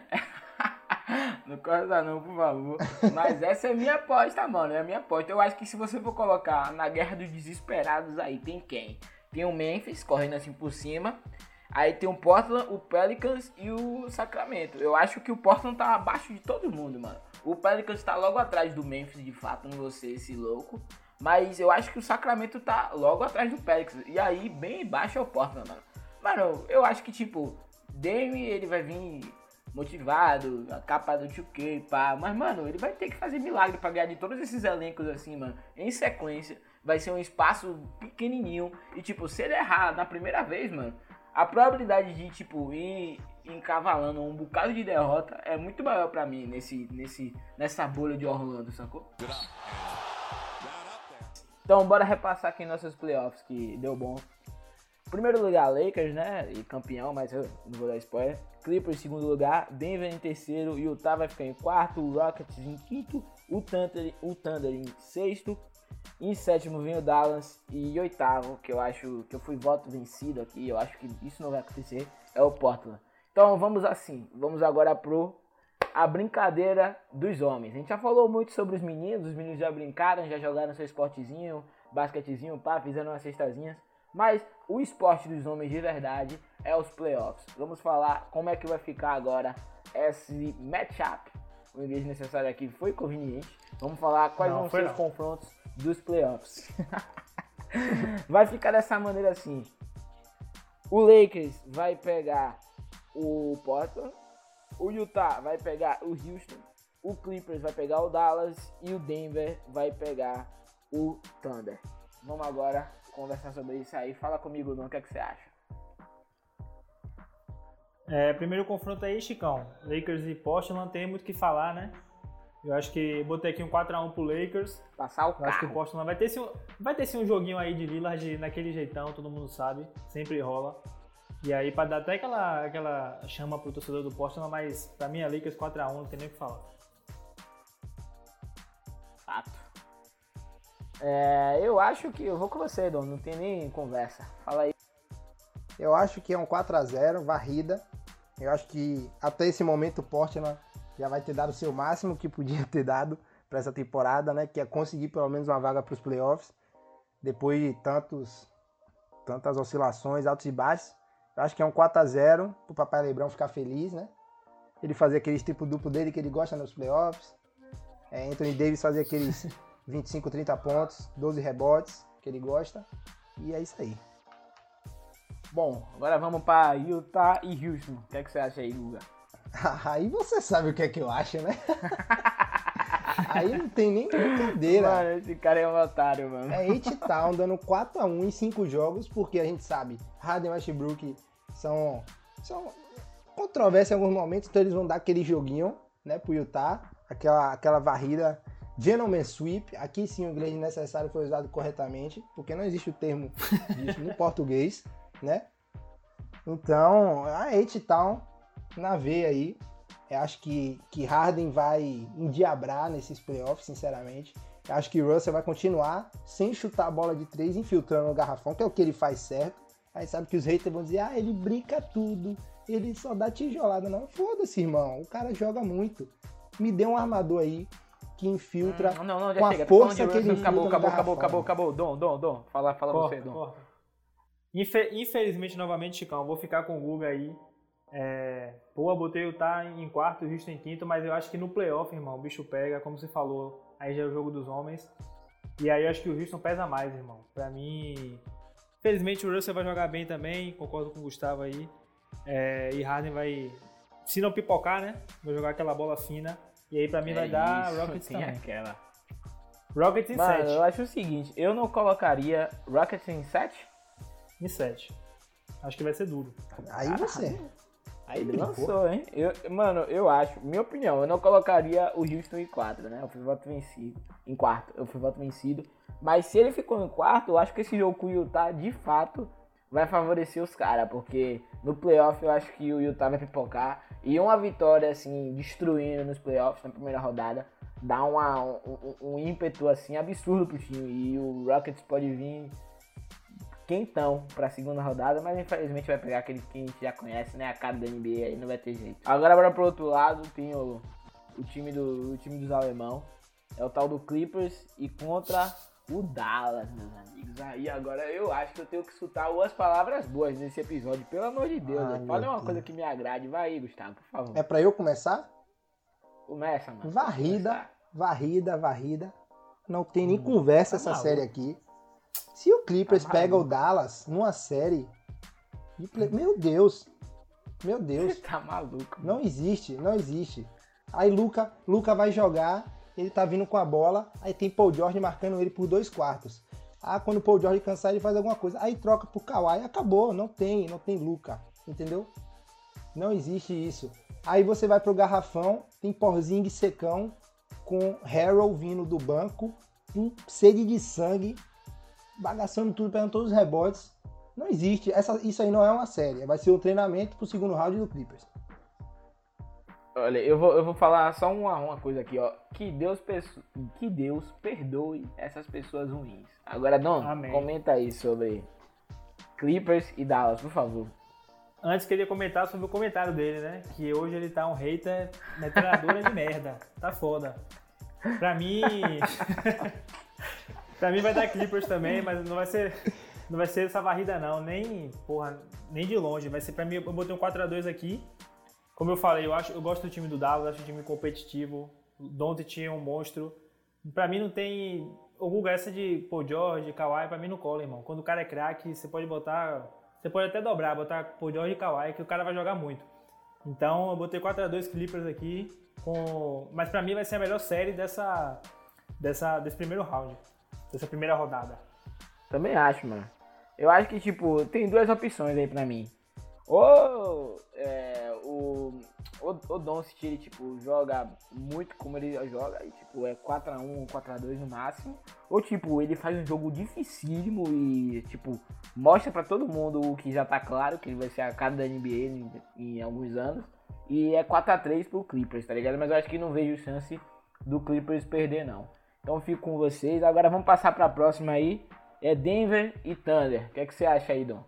não corta não, por favor. Mas essa é minha aposta, mano. É minha aposta. Eu acho que se você for colocar na guerra dos desesperados aí, tem quem? Tem o Memphis correndo assim por cima. Aí tem o Portland, o Pelicans e o Sacramento. Eu acho que o Portland tá abaixo de todo mundo, mano. O Pelicans tá logo atrás do Memphis, de fato, não ser esse louco. Mas eu acho que o Sacramento tá logo atrás do Pelicans. E aí, bem embaixo é o Portland, mano. Mano, eu acho que, tipo, Dame, ele vai vir motivado, a capa do 2K, pá. Mas, mano, ele vai ter que fazer milagre pra ganhar de todos esses elencos assim, mano, em sequência. Vai ser um espaço pequenininho. E, tipo, se ele errar na primeira vez, mano, a probabilidade de, tipo, ir encavalando um bocado de derrota é muito maior pra mim nesse, nesse, nessa bolha de Orlando, sacou? Então, bora repassar aqui nossos playoffs que deu bom. Primeiro lugar, Lakers, né? E campeão, mas eu não vou dar spoiler. Clippers em segundo lugar, Denver em terceiro, Utah vai ficar em quarto, o Rockets em quinto, o Thunder, o Thunder em sexto, em sétimo vem o Dallas e oitavo, que eu acho que eu fui voto vencido aqui, eu acho que isso não vai acontecer, é o Portland. Então vamos assim, vamos agora pro a brincadeira dos homens. A gente já falou muito sobre os meninos, os meninos já brincaram, já jogaram seu esportezinho, basquetezinho, pá, fizeram umas cestazinhas. Mas o esporte dos homens de verdade é os playoffs. Vamos falar como é que vai ficar agora esse matchup. O inglês necessário aqui foi conveniente. Vamos falar quais Não, vão ser não. os confrontos dos playoffs. vai ficar dessa maneira assim. O Lakers vai pegar o Portland, o Utah vai pegar o Houston, o Clippers vai pegar o Dallas e o Denver vai pegar o Thunder. Vamos agora conversar sobre isso aí. Fala comigo, Dom, o que, é que você acha? É, primeiro confronto aí, Chicão. Lakers e Portland, não tem muito o que falar, né? Eu acho que botei aqui um 4x1 pro Lakers. Passar o Eu acho que o carro. Portland vai ter, sim, um- vai ter sim um joguinho aí de Lillard naquele jeitão, todo mundo sabe. Sempre rola. E aí, pra dar até aquela, aquela chama pro torcedor do Portland, mas pra mim é Lakers 4x1, não tem nem o que falar. Fato. É, eu acho que eu vou com você, Dom. Não tem nem conversa. Fala aí. Eu acho que é um 4x0, varrida. Eu acho que até esse momento o Portland já vai ter dado o seu máximo que podia ter dado para essa temporada, né? Que é conseguir pelo menos uma vaga para os playoffs. Depois de tantos, tantas oscilações, altos e baixos. Eu acho que é um 4x0 pro Papai Lebrão ficar feliz, né? Ele fazer aquele tipo duplo dele que ele gosta nos playoffs. É, Anthony Davis fazer aqueles 25, 30 pontos, 12 rebotes que ele gosta. E é isso aí. Bom, agora vamos para Utah e Houston. O que, é que você acha aí, Guga? Aí você sabe o que é que eu acho, né? Aí não tem nem brincadeira. Mano, esse cara é um otário, mano. É H-Town dando 4x1 em 5 jogos, porque a gente sabe, Harden e Westbrook são, são controvérsia em alguns momentos, então eles vão dar aquele joguinho, né, pro Utah, aquela, aquela varrida gentleman sweep, aqui sim o inglês necessário foi usado corretamente, porque não existe o termo disso no português, né? Então, a H-Town na veia aí, eu acho que, que Harden vai endiabrar nesses playoffs, sinceramente. Eu acho que Russell vai continuar sem chutar a bola de três, infiltrando no garrafão, que é o que ele faz certo. Aí sabe que os haters vão dizer, ah, ele brinca tudo, ele só dá tijolada. Não, foda-se, irmão, o cara joga muito. Me dê um armador aí que infiltra. Hum, não, não, já com a chega. força Tá de que ele acabou, infiltra acabou, acabou, garrafão. acabou, acabou. Dom, Dom, Dom. Fala, fala Corta, você, Dom. corta. Infe- infelizmente, novamente, Chicão, vou ficar com o Guga aí. É, pô, botei o Tá em quarto, o Houston em quinto, mas eu acho que no playoff, irmão, o bicho pega, como você falou, aí já é o jogo dos homens. E aí eu acho que o Houston pesa mais, irmão. Pra mim, infelizmente o Russell vai jogar bem também, concordo com o Gustavo aí. É, e Harden vai, se não pipocar, né, vai jogar aquela bola fina. E aí pra mim vai É dar isso, Rockets tem também. aquela. Rockets em Mano, 7. eu acho o seguinte, eu não colocaria Rockets em 7? Em 7. Acho que vai ser duro. Aí você. Aí ele lançou, hein? Eu, mano, eu acho, minha opinião, eu não colocaria o Houston em 4, né? Eu fui voto vencido. Em quarto, eu fui voto vencido. Mas se ele ficou em quarto, eu acho que esse jogo com o Utah, de fato, vai favorecer os caras. Porque no playoff eu acho que o Utah vai pipocar. E uma vitória, assim, destruindo nos playoffs na primeira rodada, dá uma, um, um- ímpeto, assim, absurdo pro time. E o Rockets pode vir quentão pra segunda rodada, mas infelizmente vai pegar aquele que a gente já conhece, né? A cara da NBA aí não vai ter jeito. Agora bora pro outro lado, tem o, o time do o time dos alemão. É o tal do Clippers e contra o Dallas, meus amigos. Aí agora eu acho que eu tenho que soltar umas palavras boas nesse episódio, pelo amor de Deus. Ai? Fala uma Deus. coisa que me agrade. Vai aí, Gustavo, por favor. É pra eu começar? Começa, mano. Varrida, varrida, varrida. Não tem nem conversa tá essa maluco. série aqui. Se o Clippers Tá pega o. Dallas numa série. de play- Meu Deus! Meu Deus. Você tá maluco. Não existe, não existe. Aí Luca, Luca vai jogar, ele tá vindo com a bola, aí tem Paul George marcando ele por dois quartos. Ah, quando o Paul George cansar, ele faz alguma coisa. Aí troca pro Kawhi, acabou, não tem, não tem Luca, entendeu? Não existe isso. Aí você vai pro garrafão, tem Porzing secão com Harold vindo do banco, com sede de sangue, bagaçando tudo, pegando todos os rebotes. Não existe. Essa, isso aí não é uma série. Vai ser um treinamento pro segundo round do Clippers. Olha, eu vou, eu vou falar só uma, uma coisa aqui, ó. Que Deus, que Deus perdoe essas pessoas ruins. Agora, Dom, Amém. comenta aí sobre Clippers e Dallas, por favor. Antes queria comentar sobre o comentário dele, né? Que hoje ele tá um hater metralhadora de merda. Tá foda. Pra mim. pra mim vai dar Clippers também, mas não vai ser. Não vai ser essa varrida não, nem, porra, nem de longe. Vai ser pra mim, eu botei um 4x2 aqui. Como eu falei, eu, acho, eu gosto do time do Dallas, acho um time competitivo. Doncic é um monstro. Pra mim não tem... O Guga, essa de Paul George, Kawhi, pra mim não cola, irmão. Quando o cara é craque, você pode botar... Você pode até dobrar, botar Paul George e Kawhi, que o cara vai jogar muito. Então eu botei 4x2 Clippers aqui. Com... Mas pra mim vai ser a melhor série dessa, dessa, desse primeiro round. Dessa primeira rodada. Também acho, mano. Eu acho que, tipo, tem duas opções aí pra mim. Ou é, o, o, o Doncic, ele, tipo, joga muito como ele joga, e, tipo, é 4x1, 4x2 no máximo. Ou, tipo, ele faz um jogo dificílimo e, tipo, mostra pra todo mundo o que já tá claro, que ele vai ser a cara da NBA em, em alguns anos. E é 4x3 pro Clippers, tá ligado? Mas eu acho que não vejo chance do Clippers perder, não. Então fico com vocês. Agora vamos passar pra próxima aí. É Denver e Thunder. O que, é que você acha aí, Dom?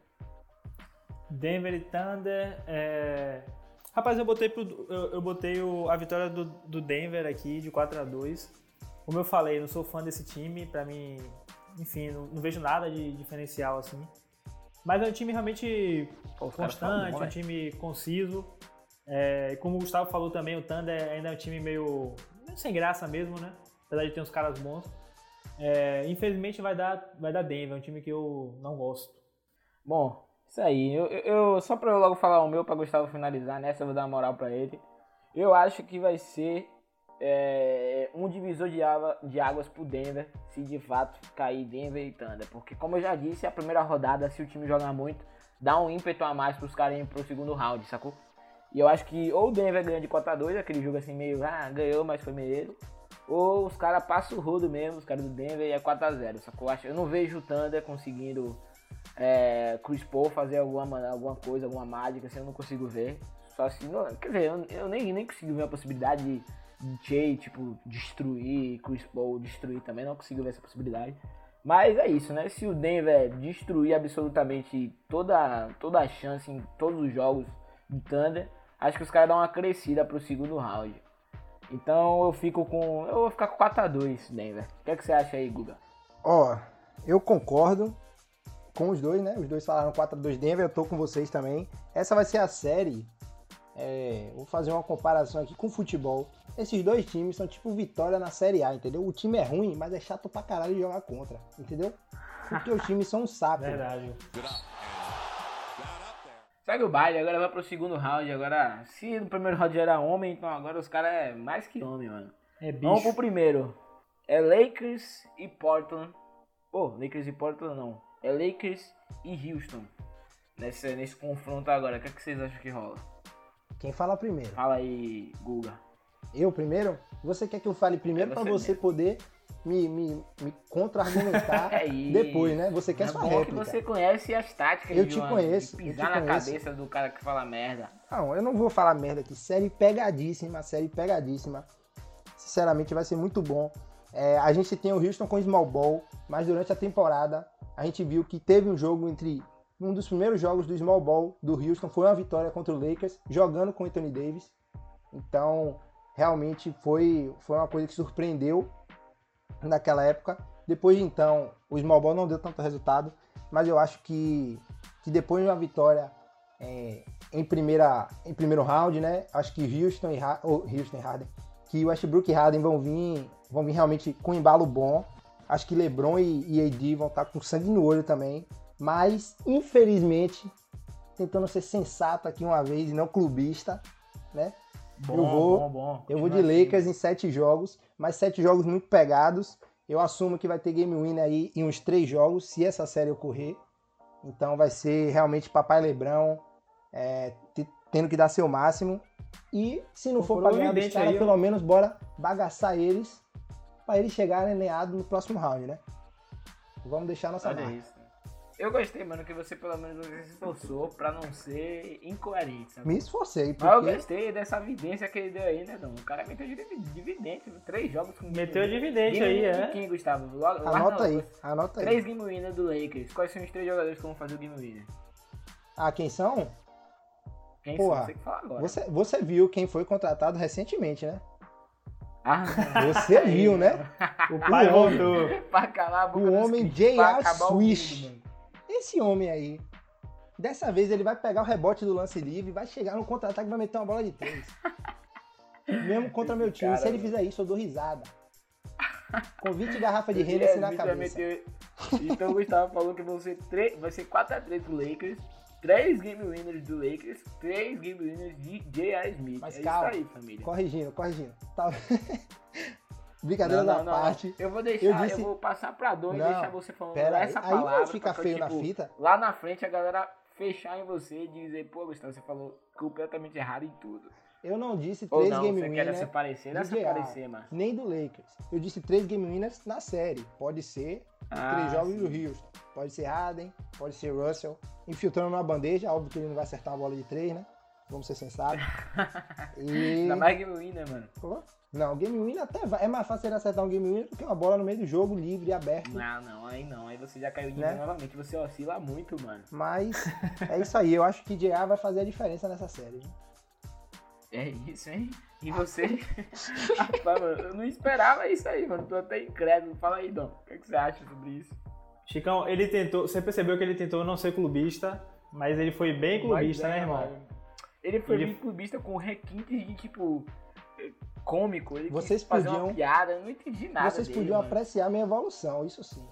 Denver e Thunder. É... Rapaz, eu botei, pro, eu, eu botei o, a vitória do, do, Denver aqui de 4 a 2 Como eu falei, não sou fã desse time. Pra mim, enfim, não, não vejo nada de diferencial assim. Mas é um time realmente Pô, constante, bom, um time conciso. É, como o Gustavo falou também, o Thunder ainda é um time meio sem graça mesmo, né? Apesar de ter uns caras bons. É, infelizmente vai dar, vai dar Denver, é um time que eu não gosto. Bom, isso aí. Eu, eu só pra eu logo falar o meu pra Gustavo finalizar nessa, eu vou dar uma moral pra ele. Eu acho que vai ser é, um divisor de, água, de águas pro Denver, se de fato cair Denver e Thunder. Porque, como eu já disse, a primeira rodada, se o time jogar muito, dá um ímpeto a mais pros caras irem pro segundo round, sacou? E eu acho que ou o Denver ganha de cota 2, aquele jogo assim meio, ah, ganhou, mas foi meio. Ou os caras passam o rodo mesmo, os caras do Denver, e é 4x0, sacou? Eu não vejo o Thunder conseguindo é, Chris Paul fazer alguma, alguma coisa, alguma mágica, assim, eu não consigo ver. Só assim, não, quer dizer, eu, eu, nem, nem consigo ver a possibilidade de, de Jay, tipo, destruir, Chris Paul destruir também, não consigo ver essa possibilidade. Mas é isso, né? Se o Denver destruir absolutamente toda, toda a chance em todos os jogos do Thunder, acho que os caras dão uma crescida pro segundo round. Então eu fico com. Eu vou ficar com 4x2, Denver. O que, é que você acha aí, Guga? Ó, oh, eu concordo com os dois, né? Os dois falaram 4x2 Denver, eu tô com vocês também. Essa vai ser a série. É, vou fazer uma comparação aqui com o futebol. Esses dois times são tipo vitória na Série A, entendeu? O time é ruim, mas é chato pra caralho de jogar contra, entendeu? Porque os times são um saco. Verdade. Segue o baile, agora vai pro segundo round. Agora, se no primeiro round era homem, então agora os caras é mais que homem, mano. É bicho. Vamos pro primeiro. É Lakers e Portland. Pô, Lakers e Portland não é Lakers e Houston. Nesse, nesse confronto agora, o que, é que vocês acham que rola? Quem fala primeiro? Fala aí, Guga. Eu primeiro? Você quer que eu fale primeiro é para você mesmo. poder me, me, me contra-argumentar é depois, né? Você quer é sua bom réplica. que você conhece as táticas eu de, te conheço, de pisar na conheço. cabeça do cara que fala merda. Não, eu não vou falar merda aqui. Série pegadíssima, série pegadíssima. Sinceramente, vai ser muito bom. É, a gente tem o Houston com Small Ball, mas durante a temporada a gente viu que teve um jogo entre um dos primeiros jogos do Small Ball do Houston foi uma vitória contra o Lakers, jogando com Anthony Davis. Então, realmente foi, foi uma coisa que surpreendeu naquela época. Depois de então, o Small Ball não deu tanto resultado, mas eu acho que, que depois de uma vitória é, em, primeira, em primeiro round, né? Acho que Houston e, ou Houston e Harden, que Westbrook e Harden vão vir, vão vir realmente com um embalo bom. Acho que LeBron e, e AD vão estar com sangue no olho também. Mas, infelizmente, tentando ser sensato aqui uma vez e não clubista, né? Bom, eu vou, bom, bom. eu vou de. Lakers em sete jogos, mas sete jogos muito pegados. Eu assumo que vai ter game winner aí em uns três jogos, se essa série ocorrer. Então vai ser realmente Papai Lebrão é, te- tendo que dar seu máximo. E se não for um ganhar dos caras, pelo menos bora bagaçar eles pra eles chegarem alinhados no próximo round, né? Vamos deixar nossa Olha marca. isso. Eu gostei, mano, que você pelo menos se esforçou pra não ser incoerente, sabe? Me esforcei, Mas eu porque gostei dessa evidência que ele deu aí, né, Dom? O cara meteu divi- dividente, três jogos com Meteu dividente game aí, é. quem, Gustavo? Logo- lá anota não, aí, anota aí. Três game winner do Lakers. Quais são os três jogadores que vão fazer o game winner? Ah, quem são? Quem Porra, são? Você que fala agora. Você, você viu quem foi contratado recentemente, né? Ah. Você viu, né? O pai O homem. voltou. pra calar a boca O homem J.R. Swish. Esse homem aí, dessa vez ele vai pegar o rebote do lance livre, vai chegar no contra-ataque e vai meter uma bola de três. Mesmo contra Esse meu time. cara, Se ele fizer isso, eu dou risada. Com 20 garrafas de Hennessy na vai cabeça. Então o Gustavo falou que vão ser tre- vai ser 4x3 pro Lakers, 3 game winners do Lakers, 3 game winners de J.R. Smith. Mas é calma. isso aí, família. Corrigindo, corrigindo. Tá... Brincadeira Não, da não, não, parte. não. Eu vou deixar, Eu eu, disse- vou passar pra Dom e Não, deixar você falando Pera aí, essa aí palavra. ficar pra, feio na tipo, fita. Lá na frente a galera fechar em você e dizer, pô, Gustavo, você falou completamente errado em tudo. Eu não disse três não, game você winners parecer, não se JR, parecer, mano. nem do Lakers. Eu disse três game winners na série. Pode ser Ah, três jogos sim. do Houston. Pode ser Harden, pode ser Russell. Infiltrando na bandeja, óbvio que ele não vai acertar uma bola de três, né? Vamos ser sensatos. E... Ainda mais game winner, mano. Pô, Não, game winner até vai. É mais fácil ele acertar um game winner do que uma bola no meio do jogo, livre e aberto. Não, não, aí não. Aí você já caiu de Né? novamente. Você oscila muito, mano. Mas é isso aí. Eu acho que JA vai fazer a diferença nessa série. É isso, hein? E você? Rapaz, mano, eu não esperava isso aí, mano. Tô até incrédulo. Fala aí, Dom. O que, é que você acha sobre isso? Chicão, ele tentou. Você percebeu que ele tentou não ser clubista, mas ele foi bem clubista, Mas, né, é, irmão? mano. Ele foi Ele- bem clubista com requintes de tipo. cômico. Ele Vocês quis fazer podiam- uma piada. Eu não entendi nada. Vocês dele, podiam mano. apreciar a minha evolução, isso sim.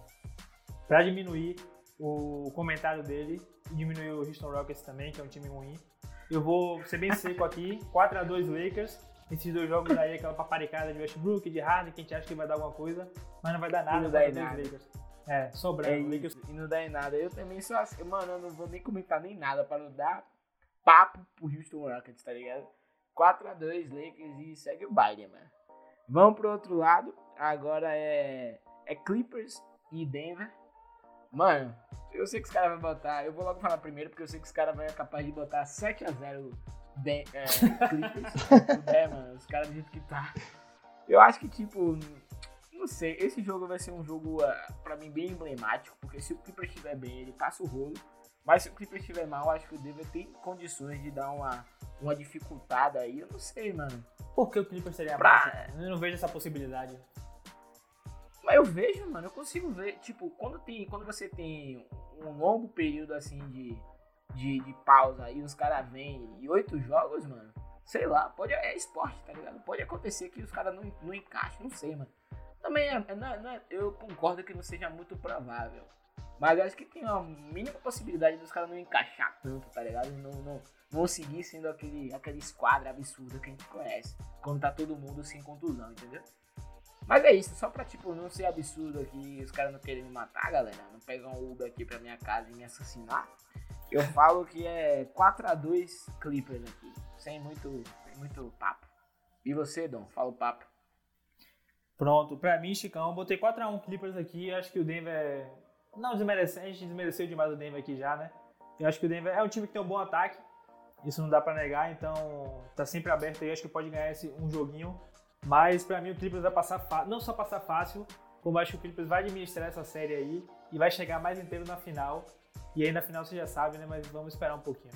Pra diminuir o comentário dele e diminuir o Houston Rockets também, que é um time ruim. Eu vou ser bem seco aqui, 4x2 Lakers. Esses dois jogos aí, aquela paparicada de Westbrook, de Harden, que a gente acha que vai dar alguma coisa, mas não vai dar nada, não 4x2 nada. Lakers. É, É sobrando. Isso, e não dá em nada. Eu também sou assim, mano, eu não vou nem comentar nem nada pra não dar papo pro Houston Rockets, tá ligado? 4x2 Lakers e segue o baile, mano. Vamos pro outro lado. Agora é, é Clippers e Denver. Mano, eu sei que os caras vão botar. Eu vou logo falar primeiro, porque eu sei que os caras vão ser capaz de botar 7x0 Den- é, Clippers. é, mano, os caras do jeito que tá. Eu acho que, tipo, não sei, esse jogo vai ser um jogo, ah, pra mim, bem emblemático, porque se o Clippers estiver bem, ele passa o rolo. Mas se o Clippers estiver mal, acho que o Denver tem condições de dar uma, uma dificultada aí. Eu não sei, mano. Por que o Clippers seria Pra-? Eu não vejo essa possibilidade. Mas eu vejo, mano, eu consigo ver, tipo, quando, tem, quando você tem um longo período assim de, de, de pausa e os caras vêm e oito jogos, mano, sei lá, pode, é esporte, tá ligado? Pode acontecer que os caras não, não encaixem, não sei, mano. Também é, é- não é- eu concordo que não seja muito provável. Mas eu acho que tem uma mínima possibilidade dos caras não encaixar tanto, tá ligado? Não, não, não seguir sendo aquele, aquele esquadro absurdo que a gente conhece. Quando tá todo mundo sem contusão, entendeu? Mas é isso, só pra tipo, não ser absurdo aqui, os caras não querem me matar, galera. Não pegar um Uber aqui pra minha casa e me assassinar. Eu falo que é 4x2 Clippers aqui. Sem muito, sem muito papo. E você, Dom? Fala o papo. Pronto, pra mim, Chicão, eu botei 4x1 Clippers aqui. Acho que o Denver. Não desmerece, a gente desmereceu demais o Denver aqui já, né? Eu acho que o Denver é um time que tem um bom ataque. Isso não dá pra negar, então tá sempre aberto aí. Acho que pode ganhar esse, um joguinho. Mas pra mim o Clippers vai passar fácil. Não só passar fácil, como acho que o Clippers vai administrar essa série aí e vai chegar mais inteiro na final. E aí na final você já sabe, né? Mas vamos esperar um pouquinho.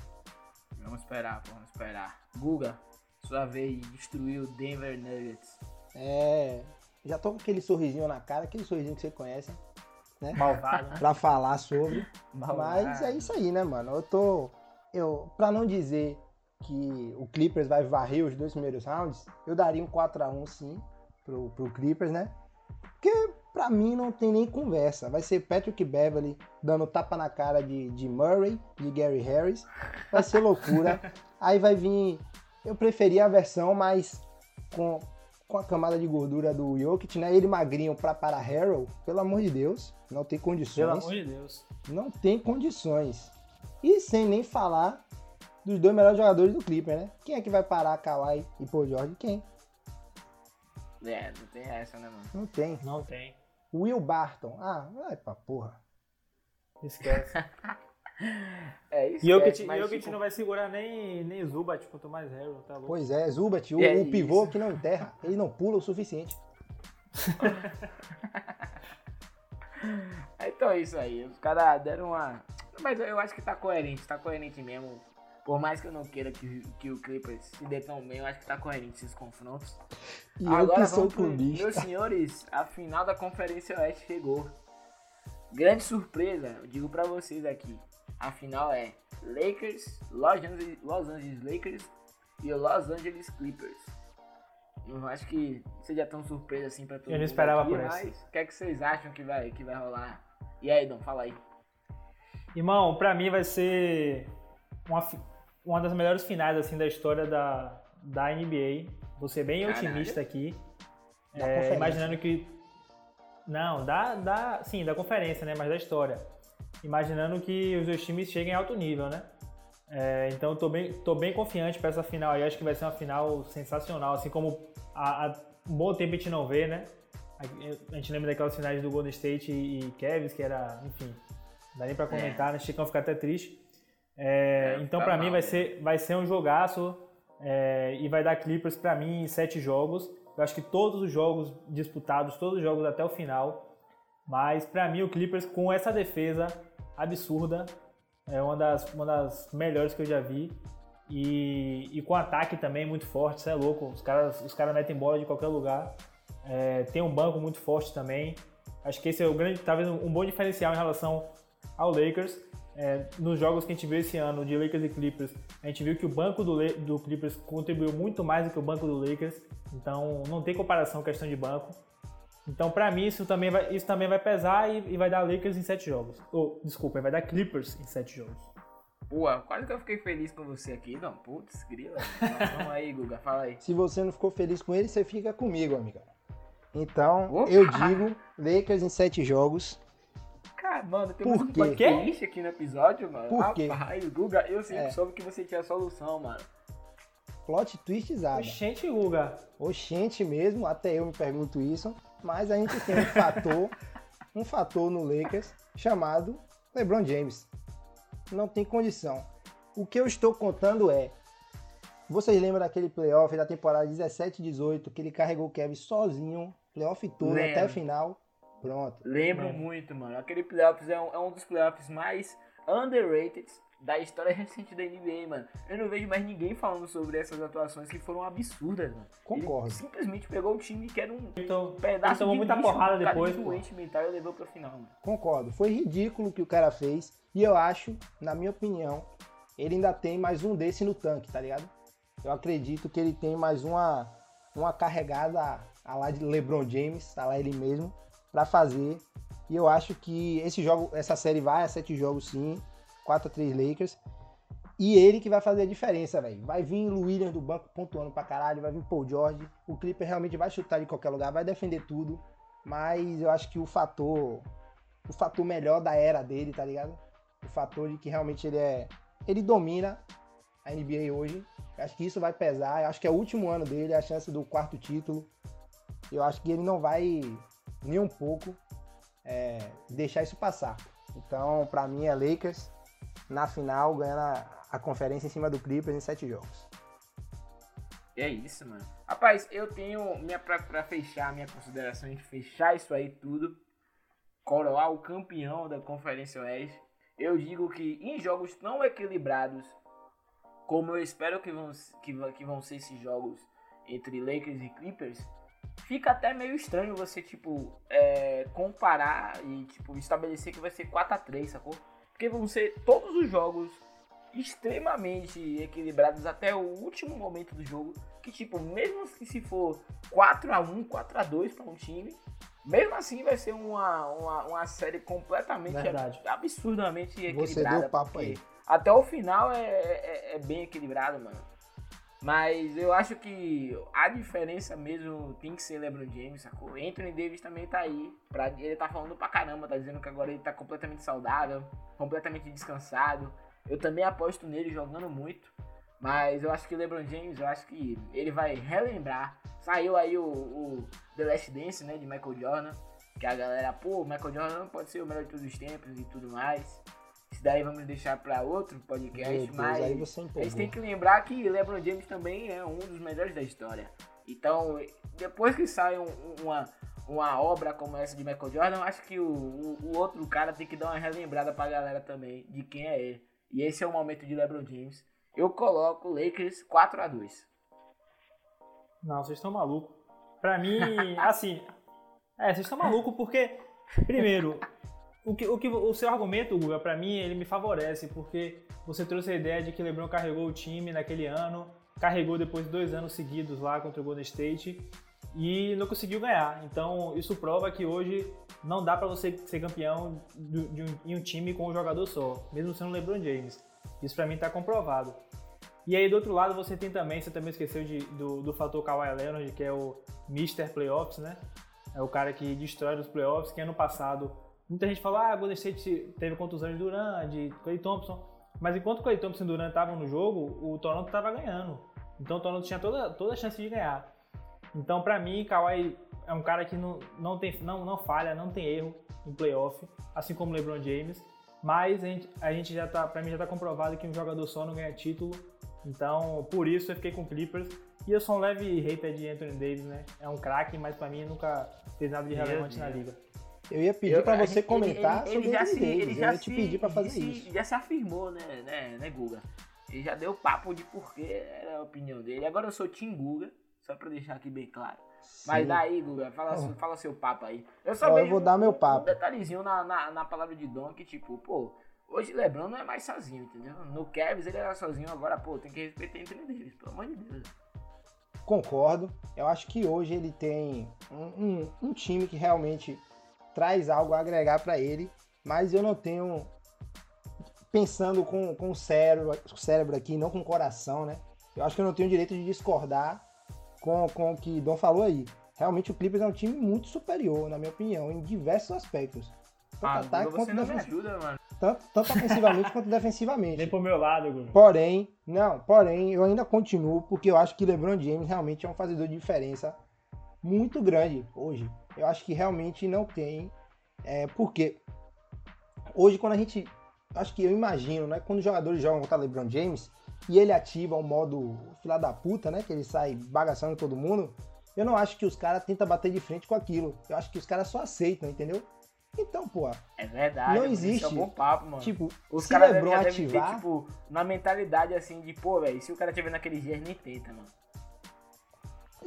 Vamos esperar, pô, vamos esperar. Guga, sua vez de destruir o Denver Nuggets. É. Já tô com aquele sorrisinho na cara, aquele sorrisinho que você conhece, Malvado, né? pra falar sobre. Malvado. Mas é isso aí, né, mano? Eu tô. Eu, pra não dizer que o Clippers vai varrer os dois primeiros rounds, eu daria um 4x1 sim pro, pro Clippers, né? Porque Pra mim não tem nem conversa. Vai ser Patrick Beverly dando tapa na cara de, de Murray, de Gary Harris. Vai ser loucura. Aí vai vir. Eu preferia a versão mais com, com a camada de gordura do Jokic, né? Ele magrinho pra parar Harrell. Pelo amor de Deus. Não tem condições. Pelo amor de Deus. Não tem condições. E sem nem falar dos dois melhores jogadores do Clipper, né? Quem é que vai parar Kawhi e Paul George? Quem? É, não tem essa, né, mano? Não tem. Não tem. Will Barton. Ah, vai pra porra. Esquece. É isso. Jokic, mas, Jokic tipo, não vai segurar nem, nem Zubat, quanto mais Harrell, tá louco. Pois é, Zubat, o, É o pivô isso. que não enterra, ele não pula o suficiente. Então é isso aí. Os caras deram uma. Mas eu acho que tá coerente, tá coerente mesmo. Por mais que eu não queira que, que o Clippers se dê tão bem, eu acho que tá coerente esses confrontos. E eu Agora que sou vamos pro... clubista. Meus senhores, a final da Conferência Oeste chegou. Grande surpresa, eu digo pra vocês aqui. A final é Lakers, Los Angeles, Los Angeles Lakers e Los Angeles Clippers. Eu acho que seja tão surpresa assim pra todo Eu não mundo esperava aqui, por essa. mas o que é que vocês acham que vai, que vai rolar? E aí, Dom, fala aí. Irmão, pra mim vai ser uma, uma das melhores finais assim da história da, da NBA. Vou ser bem Caralho. otimista aqui. É, imaginando que. Não, da, da. Sim, da conferência, né? Mas da história. Imaginando que os dois times cheguem em alto nível, né? É, então tô bem, tô bem confiante pra essa final aí. Acho que vai ser uma final sensacional, assim como há, há um bom tempo a gente não vê, né? A, a gente lembra daquelas finais do Golden State e, e Cavs, que era, enfim, não dá nem pra comentar, né? Chicão fica até triste. É, É, então tá pra mim vai ser, vai ser um jogaço é, e vai dar Clippers pra mim em sete jogos. Eu acho que todos os jogos disputados, todos os jogos até o final. Mas pra mim o Clippers com essa defesa absurda é uma das, uma das melhores que eu já vi. E, e com ataque também muito forte, isso é louco. Os caras, os caras metem bola de qualquer lugar. É, tem um banco muito forte também. Acho que esse é o grande, talvez um, bom diferencial em relação ao Lakers. É, nos jogos que a gente viu esse ano de Lakers e Clippers, a gente viu que o banco do, do Clippers contribuiu muito mais do que o banco do Lakers. Então não tem comparação questão de banco. Então pra mim isso também vai, isso também vai pesar e, e vai dar Lakers em sete jogos. Ou, desculpa, vai dar Clippers em sete jogos. Pô, quase que eu fiquei feliz com você aqui, Dom. Putz, grila. Vamos aí, Guga, fala aí. Se você não ficou feliz com ele, você fica comigo, amiga. Então, Opa! eu digo Lakers em sete jogos. Cara, mano, tem Por quê? plot twist aqui no episódio, mano. Por quê? Rapaz, Guga, eu sempre É. soube que você tinha a solução, mano. Plot twistizada. Oxente, Guga. Oxente mesmo, até eu me pergunto isso. Mas a gente tem um fator, um fator no Lakers chamado LeBron James. Não tem condição. O que eu estou contando é. Vocês lembram daquele playoff da temporada 17 18 que ele carregou o Kevin sozinho, playoff todo Lembro. até a final? Pronto. Lembro Mano. muito, mano. Aquele playoffs é um, é um dos playoffs mais underrated da história recente da NBA, mano. Eu não vejo mais ninguém falando sobre essas atuações que foram absurdas, mano. Concordo. Ele simplesmente pegou o time que era um Então, pedaço tomou de muita lixo, porrada um depois, pô. doente mental e levou pra final, mano. Concordo. Foi ridículo o que o cara fez. E eu acho, na minha opinião, ele ainda tem mais um desse no tanque, tá ligado? Eu acredito que ele tem mais uma, uma carregada a lá de LeBron James, a lá ele mesmo, pra fazer. E eu acho que esse jogo, essa série vai a sete jogos sim, 4 a 3 Lakers. E ele que vai fazer a diferença, velho. Vai vir o Williams do banco pontuando pra caralho, vai vir Paul George. O Clipper realmente vai chutar de qualquer lugar, vai defender tudo. Mas eu acho que o fator o fator melhor da era dele, tá ligado? O fator de que realmente ele é. Ele domina a NBA hoje. Eu acho que isso vai pesar. Eu acho que é o último ano dele, é a chance do quarto título. Eu acho que ele não vai nem um pouco é, deixar isso passar. Então, pra mim, é Lakers na final, ganhando a, a conferência em cima do Clippers em sete jogos. É isso, mano. Rapaz, eu tenho minha pra, pra fechar minha consideração e fechar isso aí tudo, coroar o campeão da Conferência Oeste. Eu digo que em jogos tão equilibrados como eu espero que vão, que, que vão ser esses jogos entre Lakers e Clippers, fica até meio estranho você, tipo, é, comparar e, tipo, estabelecer que vai ser 4 a 3 sacou? Porque vão ser todos os jogos extremamente equilibrados até o último momento do jogo. Que, tipo, mesmo que se for 4 a 1 4 a 2 para um time, Mesmo assim, vai ser uma, uma, uma série completamente Verdade. absurdamente Você equilibrada. deu o papo aí. Até o final é, é, é bem equilibrado, mano. Mas eu acho que a diferença mesmo tem que ser LeBron James, sacou? Anthony Davis também tá aí. Pra, ele tá falando pra caramba, tá dizendo que agora ele tá completamente saudável, completamente descansado. Eu também aposto nele jogando muito. Mas eu acho que o LeBron James, eu acho que ele vai relembrar. Saiu aí o, o The Last Dance, né, de Michael Jordan. Que a galera, pô, Michael Jordan não pode ser o melhor de todos os tempos e tudo mais. Isso daí vamos deixar pra outro podcast, Deus, mas aí você a gente tem que lembrar que LeBron James também é um dos melhores da história. Então, depois que sai um- uma, uma obra como essa de Michael Jordan, eu acho que o, o, o outro cara tem que dar uma relembrada pra galera também de quem é ele. E esse é o momento de LeBron James. Eu coloco Lakers 4 a 2 Não, vocês estão malucos. Pra mim, assim. É, vocês estão malucos porque, primeiro, o, que, o, que, o seu argumento, Guga, pra mim, ele me favorece, porque você trouxe a ideia de que LeBron carregou o time naquele ano, carregou depois de dois anos seguidos lá contra o Golden State e não conseguiu ganhar. Então, isso prova que hoje não dá pra você ser campeão de, de um, um time com um jogador só, mesmo sendo LeBron James. Isso pra mim tá comprovado. E aí do outro lado você tem também, você também esqueceu de, do, do fator Kawhi Leonard, que é o Mr. Playoffs, né? É o cara que destrói os playoffs, que ano passado muita gente falou, ah, Golden State teve contusões de Durant, de Clay Thompson, mas enquanto Clay Thompson e Durant estavam no jogo, o Toronto estava ganhando. Então o Toronto tinha toda, toda a chance de ganhar. Então pra mim, Kawhi é um cara que não, não, tem, não, não falha, não tem erro no playoff, assim como o LeBron James. Mas a gente, a gente já tá, pra mim já tá comprovado que um jogador só não ganha título. Então, por isso eu fiquei com o Clippers. E eu sou um leve hater de Anthony Davis, né? É um craque, mas pra mim nunca fez nada de relevante na liga. Eu ia pedir Eu- pra a você gente- comentar ele, ele, sobre já se, ele Eu já ia te se- pedir pra fazer se- isso. Já se afirmou, né, né, né, Guga? Ele já deu papo de porquê era a opinião dele. Agora eu sou Tim Guga, só pra deixar aqui bem claro. Mas Sim. daí, Guga, fala, Oh. fala seu papo aí. Eu só eu vejo vou dar meu papo. Um detalhezinho na, na, na palavra de Dom que, tipo, pô, hoje Lebron não é mais sozinho, entendeu? No Cavs ele era sozinho, agora, pô, tem que respeitar entre eles, pelo amor de Deus. Concordo. Eu acho que hoje ele tem um, um- um time que realmente traz algo a agregar pra ele, mas eu não tenho. Pensando com, com o, cérebro, o cérebro aqui, não com o coração, né? Eu acho que eu não tenho o direito de discordar com, com o que Dom falou aí. Realmente o Clippers é um time muito superior, na minha opinião, em diversos aspectos. Tanto Ah, ataque quanto, você não me defensi- ajuda, mano. tanto, tanto ofensivamente quanto defensivamente. Vem pro meu lado, Guga. Porém, não, porém, eu ainda continuo porque eu acho que LeBron James realmente é um fazedor de diferença muito grande hoje. Eu acho que realmente não tem. É, porque hoje, quando a gente. Acho que eu imagino, né? Quando os jogadores jogam contra LeBron James e ele ativa o modo fila da puta, né? Que ele sai bagaçando todo mundo. Eu não acho que os caras tentam bater de frente com aquilo. Eu acho que os caras só aceitam, entendeu? Então, pô, É verdade. Não existe. É um bom papo, mano. tipo, Os caras LeBron ter, ativar. tipo, na mentalidade assim de, pô, velho, se o cara tiver naqueles dias, nem tenta, mano.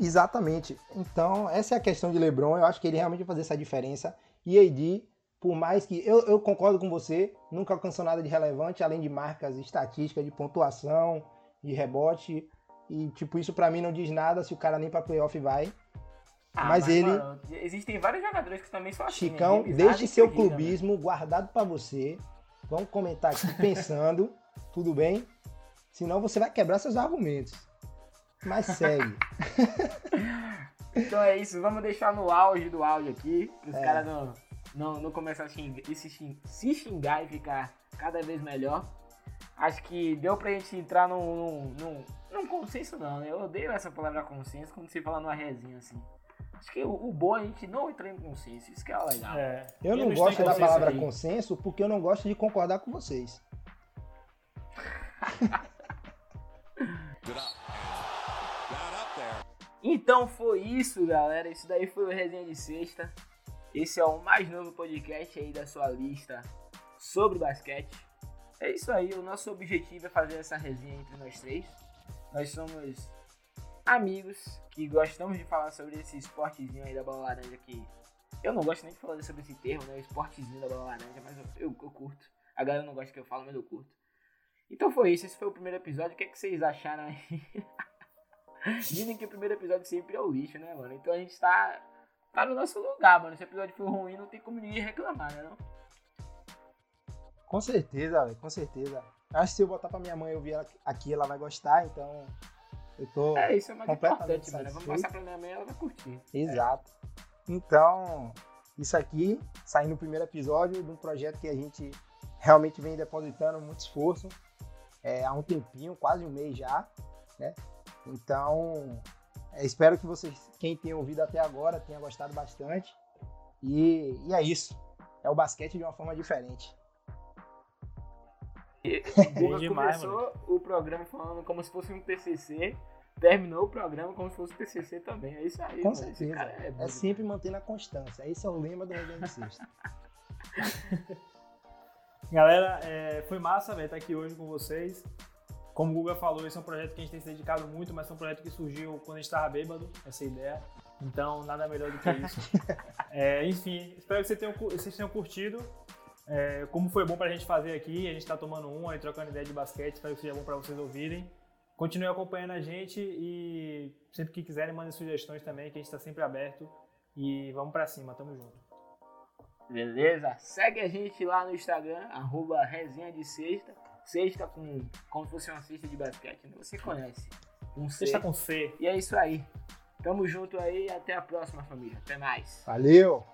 Exatamente. Então, essa é a questão de LeBron. Eu acho que ele realmente vai fazer essa diferença. E AD, por mais que. Eu, eu concordo com você, nunca alcançou nada de relevante, além de marcas estatísticas de pontuação, de rebote. E, tipo, isso pra mim não diz nada se o cara nem pra playoff vai. Ah, Mas ele- mano, existem vários jogadores que também são assim. Chicão, né? Deixe seu eu diga, clubismo guardado pra você. Vamos comentar aqui pensando, tudo bem? Senão você vai quebrar seus argumentos. Mas segue. Então é isso, vamos deixar no auge do áudio aqui, para os É. caras não, não, não começarem a xingar, se, xing- se xingar e ficar cada vez melhor. Acho que deu pra gente entrar num, num, num, num consenso, não, né? Eu odeio essa palavra consenso quando se fala numa resinha assim. Acho que o, o bom é a gente não entrar em consenso, isso que é o legal. É. Eu não não gosto da palavra aí. consenso porque eu não gosto de concordar com vocês. Então foi isso, galera. Isso daí foi o Resenha de Sexta. Esse é o mais novo podcast aí da sua lista sobre basquete. É isso aí, o nosso objetivo é fazer essa resenha entre nós três. Nós somos amigos que gostamos de falar sobre esse esportezinho aí da bola laranja que eu não gosto nem de falar sobre esse termo, né? O esportezinho da bola laranja, mas eu, eu, eu curto. A galera não gosta que eu falo, mas eu curto. Então foi isso, esse foi o primeiro episódio. O que, é que vocês acharam aí? Dizem que o primeiro episódio sempre é o lixo, né, mano? Então a gente tá tá no nosso lugar, mano. Se o episódio for ruim, não tem como ninguém reclamar, né? Não? Com certeza, velho, com certeza. Acho que se eu botar pra minha mãe ouvir ela aqui, ela vai gostar, então eu tô. É, isso é mais completamente importante, mano. Vamos passar pra minha mãe, ela vai curtir. Exato. Então, isso aqui, saindo no primeiro episódio de um projeto que a gente realmente vem depositando muito esforço é, há um tempinho, quase um mês já, né? Então, é, espero que vocês, quem tenha ouvido até agora, tenha gostado bastante. E, e é isso. É o basquete de uma forma diferente. O Guga demais, começou o programa falando como se fosse um TCC, terminou o programa como se fosse um TCC também. É isso aí, Com mano. Certeza. cara é, É sempre mantendo a constância. Esse é o lema do Resenha Sexta. Galera, é, foi massa, velho, estar aqui hoje com vocês. Como o Guga falou, esse é um projeto que a gente tem se dedicado muito, mas é um projeto que surgiu quando a gente estava bêbado, essa ideia. Então, nada melhor do que isso. É, enfim, espero que vocês tenham, vocês tenham curtido. É, como foi bom pra gente fazer aqui, a gente tá tomando um, aí trocando ideia de basquete, espero que seja bom pra vocês ouvirem. Continue acompanhando a gente e sempre que quiserem, mandem sugestões também, que a gente tá sempre aberto. E vamos pra cima, tamo junto. Beleza? Segue a gente lá no Instagram, arroba resenha de sexta. Sexta com como se fosse uma cesta de basquete, né? Você conhece. Um Você C. está com C. E é isso aí. Tamo junto aí e até a próxima, família. Até mais. Valeu!